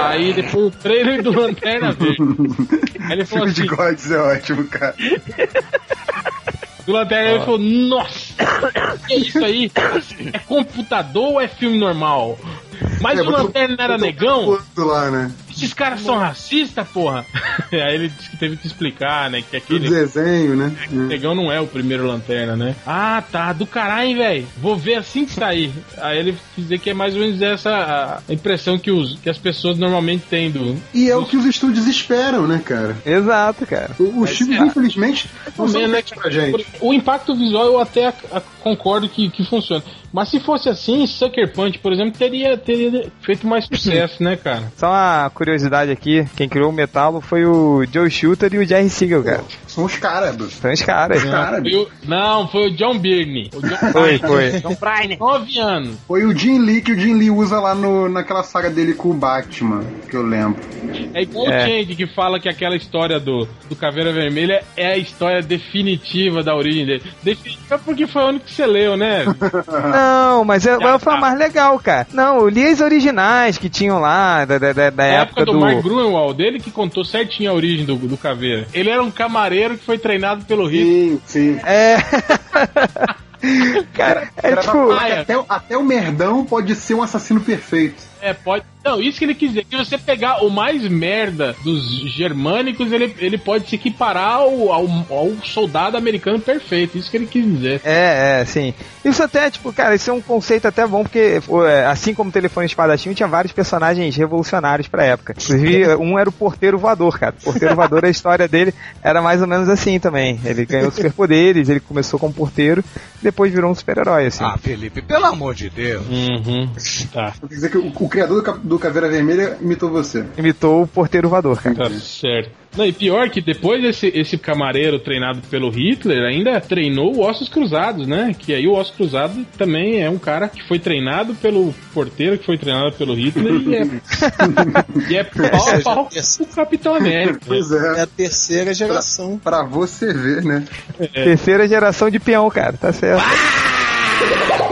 Aí depois o trailer do Lanterna Verde. Aí ele falou Filme de assim: Gods é ótimo, cara. do Lanterna ele falou: Nossa, que é isso aí? É computador ou é filme normal? Mas É, o Lanterna era negão? Quanto lá, né? Esses caras são racistas, porra? Aí ele disse que teve que explicar, né? Que Do aquele. desenho, né? Negão não é o primeiro lanterna, né? Ah, tá, do caralho, velho. Vou ver assim que sair. Aí ele quis dizer que é mais ou menos essa a impressão que, os, que as pessoas normalmente têm do. E é o que os estúdios esperam, né, cara? Exato, cara. O- Os filmes, infelizmente, não são né, pra gente. O impacto visual eu até concordo que, que funciona. Mas se fosse assim, Sucker Punch, por exemplo, teria, teria feito mais sucesso, né, cara? Só uma curiosidade aqui, quem criou o metalo foi o Joe Shooter e o Jerry Siegel, cara. São os cárabos. São os caras. O- não, foi o John Byrne. O John Foi, foi. John Bryan. Nove anos. Foi o Jim Lee que o Jim Lee usa lá no, naquela saga dele com o Batman, que eu lembro. É igual É. o Change que fala que aquela história do, do Caveira Vermelha é a história definitiva da origem dele. Definitiva porque foi a única que você leu, né? Não, mas é, foi a tá. mais legal, cara. Não, eu li as originais que tinham lá, da, da, da- época, época do, do. Mark Grunwald, dele que contou certinho a origem do, do Caveira. Ele era um camareiro que foi treinado pelo Hitler. Sim, sim. É. cara, é tipo. até, até o merdão pode ser um assassino perfeito. É, pode. Não, isso que ele quis dizer. Que você pegar o mais merda dos germânicos, ele, ele pode se equiparar ao, ao, ao soldado americano perfeito. Isso que ele quis dizer. É, é, sim. Isso até, tipo, cara, isso é um conceito até bom, porque é, assim como o telefone espadachim, tinha vários personagens revolucionários pra época. Inclusive, um era o porteiro voador, cara. O porteiro voador, a história dele era mais ou menos assim também. Ele ganhou superpoderes, ele começou como porteiro, depois virou um super-herói, assim. Ah, Felipe, pelo amor de Deus. Uhum. Tá, Quer dizer que o, o criador do, do Caveira Vermelha imitou você. Imitou o porteiro voador, cara. tá certo. Não, e pior que depois esse, esse camareiro treinado pelo Hitler ainda treinou o Ossos Cruzados, né? Que aí o Ossos Cruzado também é um cara que foi treinado pelo porteiro, que foi treinado pelo Hitler e é, e é pau a pau o Capitão América. Pois É é. a terceira geração. Pra você ver, né? Terceira geração de peão, cara, tá certo.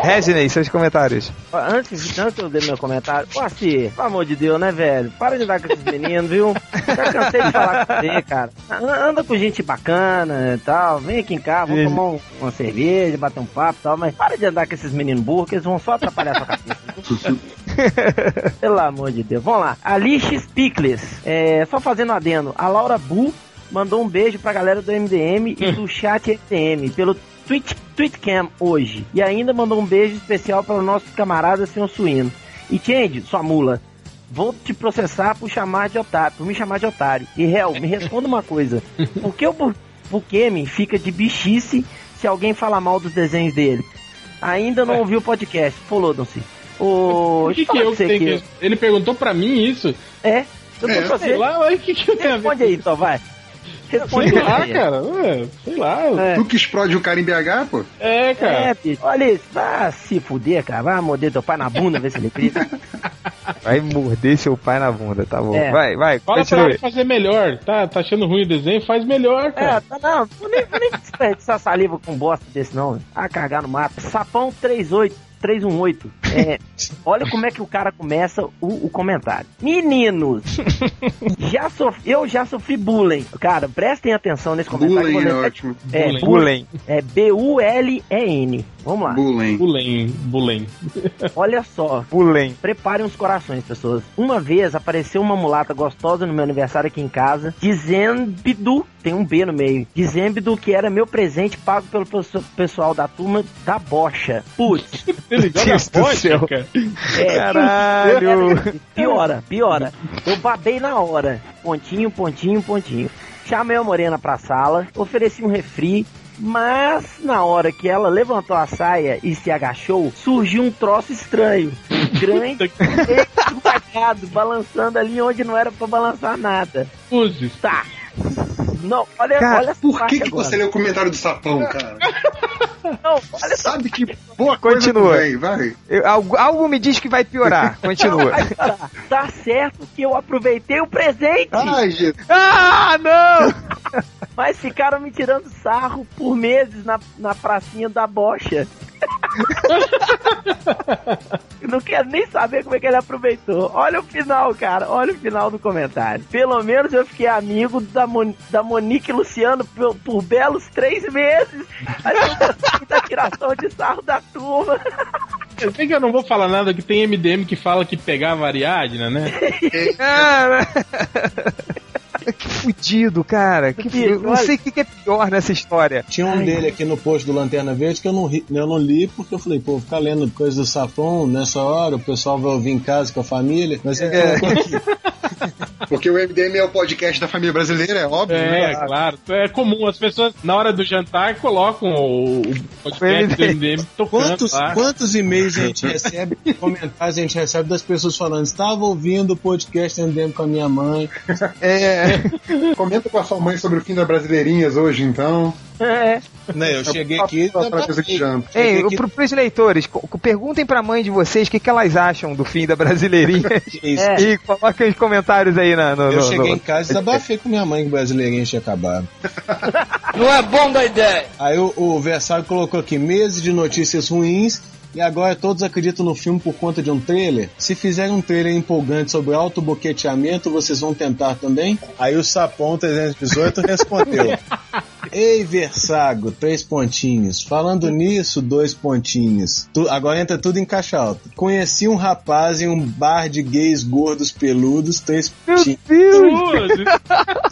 Reginei, seus comentários. Antes, antes eu dar meu comentário, ô assim, pelo amor de Deus, né, velho? Para de andar com esses meninos, viu? Já cansei de falar com você, cara. An- Anda com gente bacana e tal. Vem aqui em casa, vamos tomar um- uma cerveja, bater um papo e tal, mas para de andar com esses meninos burros, que eles vão só atrapalhar sua cabeça. Pelo amor de Deus. Vamos lá. Alice Pickles. É, só fazendo adendo. A Laura Bu mandou um beijo pra galera do MDM e do chat MDM pelo Twitch, Tweetcam hoje. E ainda mandou um beijo especial para o nosso camarada Senhor Suíno. E Change, sua mula. Vou te processar por chamar de otário, por me chamar de otário. E Hel, me responda uma coisa. Por que o Bu- Bukemi fica de bichice se alguém fala mal dos desenhos dele? Ainda não ouviu o podcast. Folodam-se. Por que, que eu tenho aqui. que... Ele perguntou pra mim isso? É, eu tô É, pra Sei você. lá, o que, que eu tenho Responde aí, então, vai. Responde Sei lá, cara. Sei lá. É. Tu que explode o cara em BH, pô? É, cara. É, bicho. Olha isso, vai se fuder, cara. Vai morder teu pai na bunda, ver se ele grita. Vai morder seu pai na bunda, tá bom. É. Vai, vai, Fala pra continue. ele fazer melhor. Tá, tá achando ruim o desenho? Faz melhor, É, cara. tá, não, vou nem, vou nem desperdiçar saliva com bosta desse, não. Ah, cagar no mato. Sapão 38. 318. É, olha como é que o cara começa o, o comentário. Meninos, já sof- eu já sofri bullying. Cara, prestem atenção nesse comentário. Bullying é ler- ótimo. É. Bullying. É B-U-L-E-N. Vamos lá. Bullying. Bulem, bulem. Olha só. Bullying. Preparem os corações, pessoas. Uma vez apareceu uma mulata gostosa no meu aniversário aqui em casa, dizendo, tem um B no meio, dizendo que era meu presente pago pelo pesso- pessoal da turma da bocha. Putz, Ele Deus do céu. cara. é, Caralho. piora, piora. Eu babei na hora. Pontinho, pontinho, pontinho. Chamei a Morena pra sala, ofereci um refri, mas na hora que ela levantou a saia e se agachou, surgiu um troço estranho. Grande, esmagado, balançando ali onde não era pra balançar nada. Uzes. Tá. Não, olha, Cara, olha Por que, que agora. você leu o comentário do sapão, cara? Não, olha essa Sabe que boa coisa Continua. vem, vai. Eu- algo, algo me diz que vai piorar. Continua. Tá certo que eu aproveitei o presente. Ai, gente. ah, não! Mas ficaram me tirando sarro por meses na, na pracinha da bocha. Não quero nem saber como é que ele aproveitou. Olha o final, cara. Olha o final do comentário. Pelo menos eu fiquei amigo da, Mon da Monique e Luciano por, por belos três meses. A da tiração de sarro da turma. Eu sei que eu não vou falar nada que tem MDM que fala que pegava a Ariadna, né? Cara. que fudido, cara. Que eu não sei o que que é pior nessa história. Tinha um dele aqui no post do Lanterna Verde que eu não, ri- eu não li porque eu falei, pô, ficar lendo coisa do sapão nessa hora, o pessoal vai ouvir em casa com a família, mas é, É. aqui. Porque o MDM é o podcast da família brasileira, é óbvio. É, né? claro. É comum. As pessoas, na hora do jantar, colocam o, o podcast do MDM tocando Quantos, lá. quantos e-mails a gente recebe, comentários a gente recebe das pessoas falando, estava ouvindo o podcast andando com a minha mãe. É. Comenta com a sua mãe sobre o fim das brasileirinhas hoje, então. É. Né, eu cheguei aqui. Ei, pro, pros leitores, perguntem pra mãe de vocês o que, que elas acham do fim da Brasileirinha. É. E coloquem os comentários aí na, no, Eu no- cheguei no- em casa e desabafei com minha mãe que o brasileirinho tinha acabado. Não é bom da ideia. Aí o, o Versário colocou aqui meses de notícias ruins e agora todos acreditam no filme por conta de um trailer. Se fizerem um trailer empolgante sobre autoboqueteamento, vocês vão tentar também? Aí o Sapão 318 respondeu. Ei, Versago, três pontinhos. Falando nisso, dois pontinhos. Tu- agora entra tudo em caixa alta. Conheci um rapaz em um bar de gays gordos peludos, três pontinhos.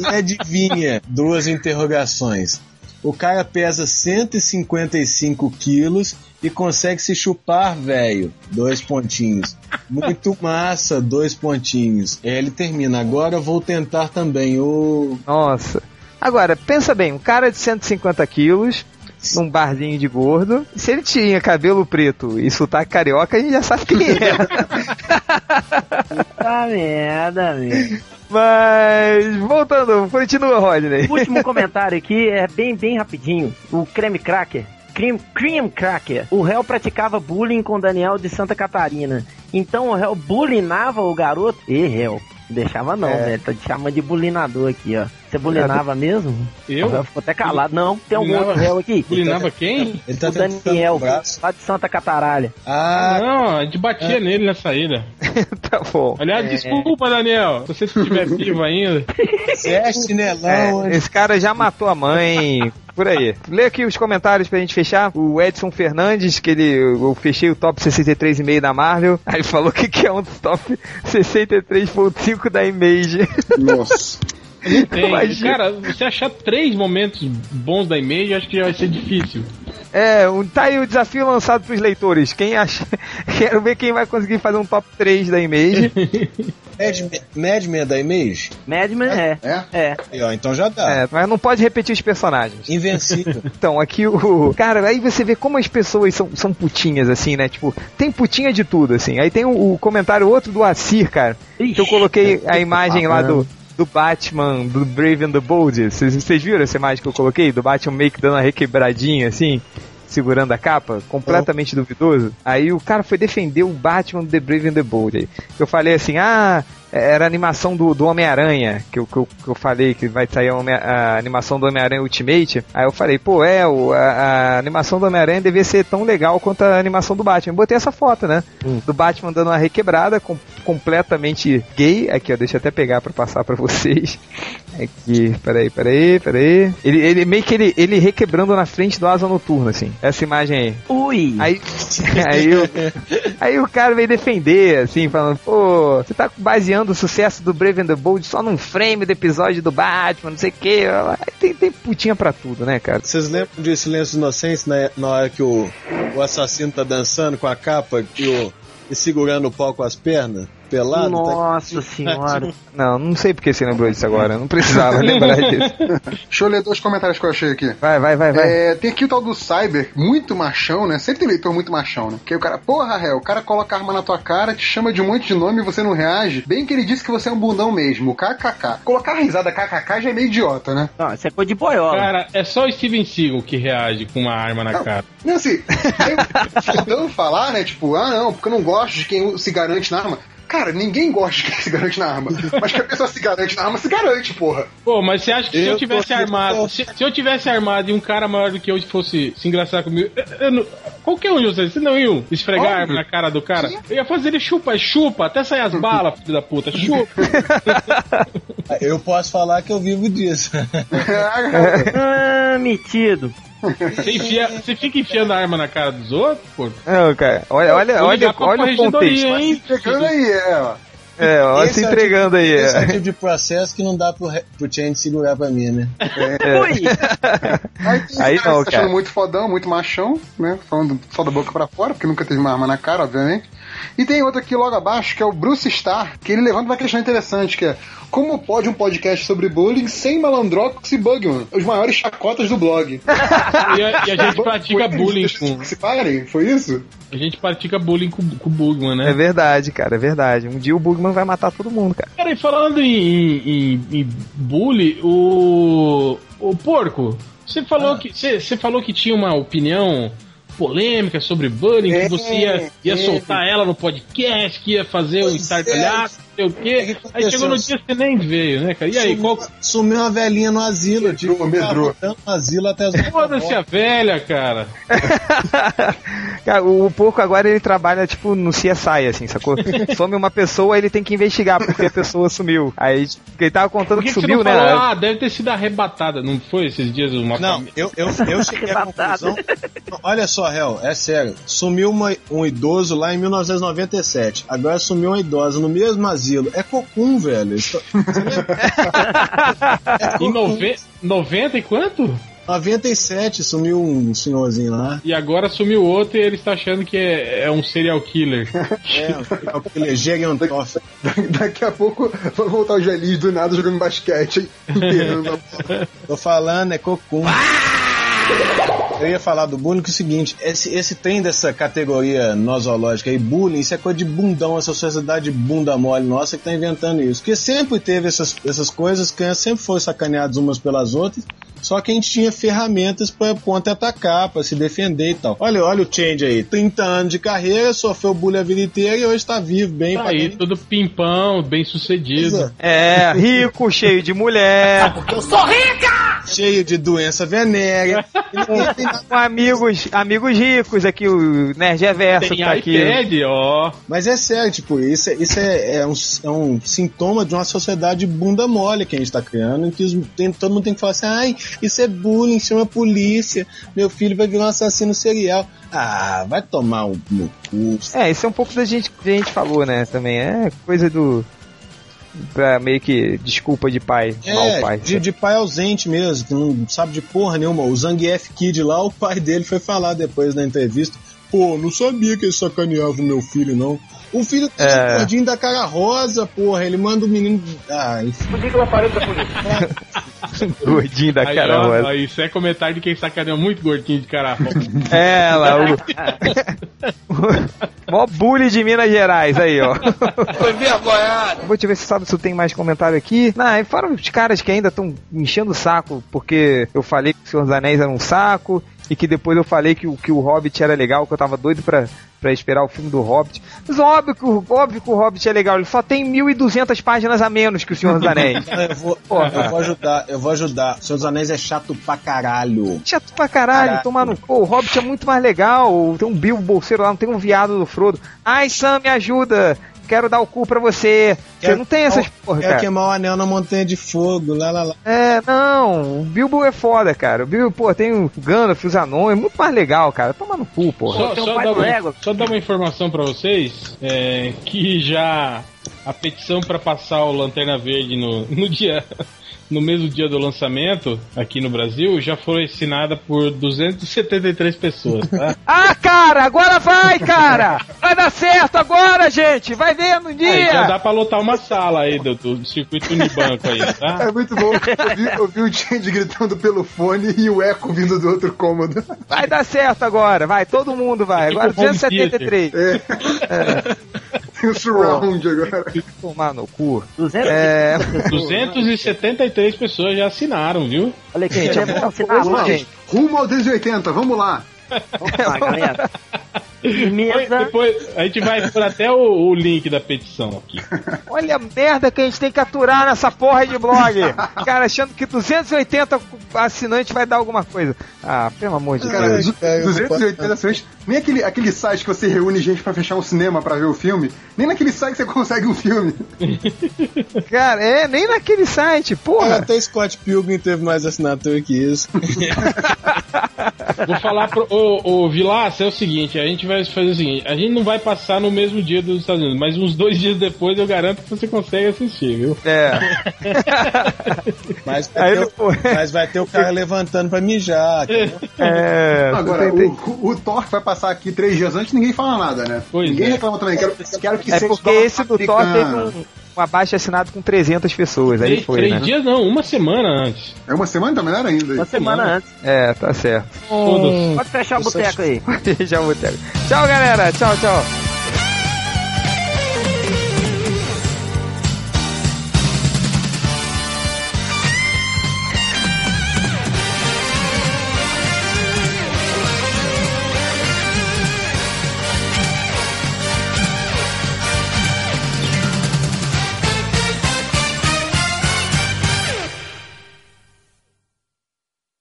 E adivinha? Duas interrogações. O cara pesa 155 quilos e consegue se chupar, velho. Dois pontinhos. Muito massa, dois pontinhos. Aí ele termina. Agora eu vou tentar também. O Nossa. Agora, pensa bem, um cara de 150 quilos, num barzinho de gordo, se ele tinha cabelo preto e sotaque carioca, a gente já sabe quem é. Tá merda, meu. Mas, voltando, continua, Rodney. O último comentário aqui é bem, bem rapidinho. O Creme Cracker. Cream, cream Cracker. O réu praticava bullying com Daniel de Santa Catarina. Então o réu bullyingava o garoto. E réu. Deixava não, É. velho. Tá te chamando de bullyingador aqui, ó. Você bullyingava mesmo? Eu? O ficou até calado. Não, tem algum Bulinava- outro réu aqui. Bulinava quem? ele tá o Daniel, lá de Santa Cataralha. Ah, Não, a gente batia nele na saída. tá bom. Aliás, desculpa, Daniel. Se você estiver vivo ainda. é chinelão. É, esse cara já matou a mãe. Por aí. Lê aqui os comentários pra gente fechar. O Edson Fernandes, que ele. Eu fechei o top 63,5 da Marvel. Aí falou que, que é um dos top 63,5 da Image. Nossa. Tem. Imagina. Cara, você achar três momentos bons da Image, acho que já vai ser difícil. É, um, tá aí o desafio lançado pros leitores. Quem acha. Quero ver quem vai conseguir fazer um top 3 da Image. Madman Madman da Image? Madman é. É? É. Aí, ó, então já dá. É, mas não pode repetir os personagens. Invencível. Então, aqui o. Cara, aí você vê como as pessoas são, são putinhas, assim, né? Tipo, tem putinha de tudo, assim. Aí tem o, o comentário outro do Assir, cara. Que eu coloquei a imagem lá do, do Batman, do Brave and the Bold. Vocês viram essa imagem que eu coloquei? Do Batman meio que dando uma requebradinha, assim? Segurando a capa, completamente duvidoso. Aí o cara foi defender o Batman do The Brave and the Bold. Eu falei assim: ah, era a animação do, do Homem-Aranha, que eu, que, eu, que eu falei que vai sair a, Homem- a animação do Homem-Aranha Ultimate. Aí eu falei, pô, é, o, a, a animação do Homem-Aranha devia ser tão legal quanto a animação do Batman. Eu botei essa foto, né? Do Batman dando uma requebrada, com, completamente gay. Aqui, ó, deixa eu até pegar pra passar pra vocês. Aqui, peraí, peraí, peraí. Ele, ele meio que ele, ele requebrando na frente do Asa Noturno, assim. Essa imagem aí. Ui. Aí, aí, o, aí o cara veio defender, assim, falando, pô, você tá baseando o sucesso do Brave and the Bold só num frame do episódio do Batman, não sei o quê. Aí tem, tem putinha pra tudo, né, cara? Vocês lembram de Silêncio Inocentes na, na hora que o, o assassino tá dançando com a capa e, o, e segurando o pau com as pernas? Pelado? Tá- Nossa senhora. Não, não sei porque você lembrou disso agora, não precisava lembrar disso. Deixa eu ler dois comentários que eu achei aqui. Vai, vai, vai, vai. É, tem aqui o tal do Cyber, muito machão, né? Sempre tem leitor muito machão, né? Que aí o cara, porra, réu, o cara coloca a arma na tua cara, te chama de um monte de nome e você não reage. Bem que ele disse que você é um bundão mesmo, kkk. Colocar a risada kkk já é meio idiota, né? Não, isso é coisa de boiola. Cara, é só o Steven Seagal que reage com uma arma na Não. cara. Não, assim, aí fodão falar, né? Tipo, ah, não, porque eu não gosto de quem se garante na arma. Cara, ninguém gosta de quem se garante na arma. Mas que a pessoa se garante na arma, se garante, porra. Pô, mas você acha que se Eu eu tivesse armado, se, se eu tivesse armado e um cara maior do que eu fosse se engraçar comigo, eu, eu não- qualquer um vocês, vocês não iam esfregar a arma na cara do cara? Eu ia fazer ele chupa, chupa, até sair as balas, filho da puta, chupa. Eu posso falar que eu vivo disso. Ah, metido. Você, enfia, você fica enfiando a arma na cara dos outros, pô. Não, cara, olha, olha, olha, olha o contexto. hein? Chegando aí, é, ó. É, ó, Esse se é o entregando aí. Esse é o é. tipo de processo que não dá pro, pro Change segurar pra mim, né? Ui. Aí, Aí cara não, tá cara. achando muito fodão, muito machão, né? Falando só da boca pra fora, porque nunca teve uma arma na cara, obviamente. E tem outro aqui logo abaixo, que é o Bruce Starr, que ele levanta uma questão interessante, que é como pode um podcast sobre bullying sem Malandrox e Bugman, os maiores chacotas do blog? E a, e a gente pratica bullying com. Se parem, foi isso? A gente pratica bullying com, com o Bugman, É né? verdade, cara, é verdade. Um dia o Bugman vai matar todo mundo, cara. Cara, e falando em, em, em bullying, o. O porco, você falou que. Você, você falou que tinha uma opinião polêmica sobre bullying, É, que você ia, ia é. soltar ela no podcast, que ia fazer um Pois estardalhaço, não sei o quê. que Aí chegou no dia você nem veio, né, cara? E aí, qual. Sumiu uma velhinha no asilo. Tive Medrou, que no asilo até as Foda-se a velha, cara. Cara, o, porco agora ele trabalha tipo no CSI, assim, sacou? Some uma pessoa, ele tem que investigar porque a pessoa sumiu. Aí porque ele tava contando que, que, que sumiu, né? falou? Ah, deve ter sido arrebatada, não foi esses dias uma Não, família? eu, eu, eu cheguei à conclusão. Olha só, Hel, é sério. Sumiu uma- um idoso lá em 1997. Agora sumiu uma idosa no mesmo asilo. É cocum, velho. É Em cocum. nove... 90 e quanto? 97 sumiu um senhorzinho lá. E agora sumiu outro e ele está achando que é, é um serial killer. É, aquele Gerontoff. Daqui a pouco vão voltar os velhinhos do nada jogando basquete. Tô falando, é cocum. Eu ia falar do bullying que é o seguinte, esse, esse trem dessa categoria nosológica aí, bullying, isso é coisa de bundão, essa sociedade bunda mole nossa que tá inventando isso. Porque sempre teve essas, essas coisas, crianças sempre foram sacaneadas umas pelas outras, só que a gente tinha ferramentas pra contra-atacar, pra se defender e tal. Olha, olha o change aí, 30 anos de carreira, sofreu bullying a vida inteira e hoje tá vivo, bem, Tá aí, tudo pimpão, bem sucedido. É, rico, cheio de mulher, cheio de doença venérea. Com amigos, amigos ricos aqui, o Nerd Reverso que Tem tá aqui. iPad, ó. Mas é sério, tipo, isso, é, isso é, é um, é um sintoma de uma sociedade bunda mole que a gente tá criando, em que os- tem- todo mundo tem que falar assim, ai, isso é bullying, chama a polícia, meu filho vai virar um assassino serial. Ah, vai tomar um no cu. É, isso é um pouco da gente que a gente falou, né? Também é coisa do. Pra meio que desculpa de pai, mau É, pai. de, de pai ausente mesmo, que não sabe de porra nenhuma. O Zangief Kid lá, o pai dele foi falar depois na entrevista. Pô, não sabia que ele sacaneava o meu filho, não. O filho tá É. gordinho da cara rosa, porra. Ele manda o menino. Ah, enfim. Gordinho da Aí, cara ó, rosa. ó, isso é comentário de quem sacaneia muito gordinho de cara rosa. É, lá, o. Mó bully de Minas Gerais aí, ó. Foi vergonhado. Vou te ver se sabe se tem mais comentário aqui. Não, e fora os caras que ainda estão enchendo o saco, porque eu falei que o Senhor dos Anéis era um saco, e que depois eu falei que, o- que o Hobbit era legal, que eu tava doido pra, pra esperar o filme do Hobbit. Mas óbvio que, o, óbvio que o Hobbit é legal, ele só tem 1.200 páginas a menos que o Senhor dos Anéis. Eu vou, eu vou ajudar, eu vou ajudar. Senhor dos Anéis é chato pra caralho. Chato pra caralho, Caralho. tomar no. Pô, o Hobbit é muito mais legal. Tem um Bilbo bolseiro lá, não tem um viado do Frodo. Ai, Sam, me ajuda. Quero dar o cu pra você. Você Quero- não tem essas porra, Quer cara. queimar o anel na montanha de fogo, lá, lá, lá. É, não, o Bilbo é foda, cara. O Bilbo, pô, tem o Gandalf, os anões, é muito mais legal, cara. Toma no cu, porra. Só, um só pai dar uma, só dar uma informação pra vocês, é, que já a petição pra passar o Lanterna Verde no, no dia no mesmo dia do lançamento aqui no Brasil já foi assinada por 273 pessoas, tá? Ah, cara, agora vai, cara! Vai dar certo agora, gente! Vai ver no Aí já dia! dá pra lotar uma sala aí do, do circuito Unibanco aí, tá? É muito bom. Eu vi, eu vi o Change gritando pelo fone e o eco vindo do outro cômodo. Vai dar certo agora, vai, todo mundo vai. Agora Tipo home 273. Tem o surround agora. Tomar no cu. 200 É. 273 pessoas já assinaram, viu? Olha aqui, Gente, é é. Rumo ao 280, vamos lá. Vamos lá, galera. Depois, Firmeza. depois a gente vai por até o, o link da petição aqui. Olha a merda que a gente tem que aturar nessa porra de blog. Cara, achando que 280 assinantes vai dar alguma coisa. Ah, pelo amor de Cara, Deus. eu 280 ações. Nem aquele, aquele site que você reúne gente pra fechar um cinema pra ver o filme. Nem naquele site você consegue um filme. Cara, é, nem naquele site, porra. Até Scott Pilgrim teve mais assinatura que isso. Vou falar pro. Ô, ô Vilaça, é o seguinte: a gente vai fazer o seguinte: a gente não vai passar no mesmo dia dos Estados Unidos, mas uns dois dias depois eu garanto que você consegue assistir, viu? É. Mas vai, o- mas vai ter o cara levantando pra mijar. entendeu? É. Agora, o, o Thor vai passar aqui três dias antes, ninguém fala nada, né? Pois ninguém é. reclama também. Quero, quero que É seja porque esse do Thor teve um, um abaixo assinado com 300 pessoas. Aí Três, foi, três né? dias não, uma semana antes. É uma semana, tá melhor ainda. Uma semana antes. É, tá certo. Todos. Pode fechar o boteco aí. Já vou ter. Tchau, galera. Tchau, tchau.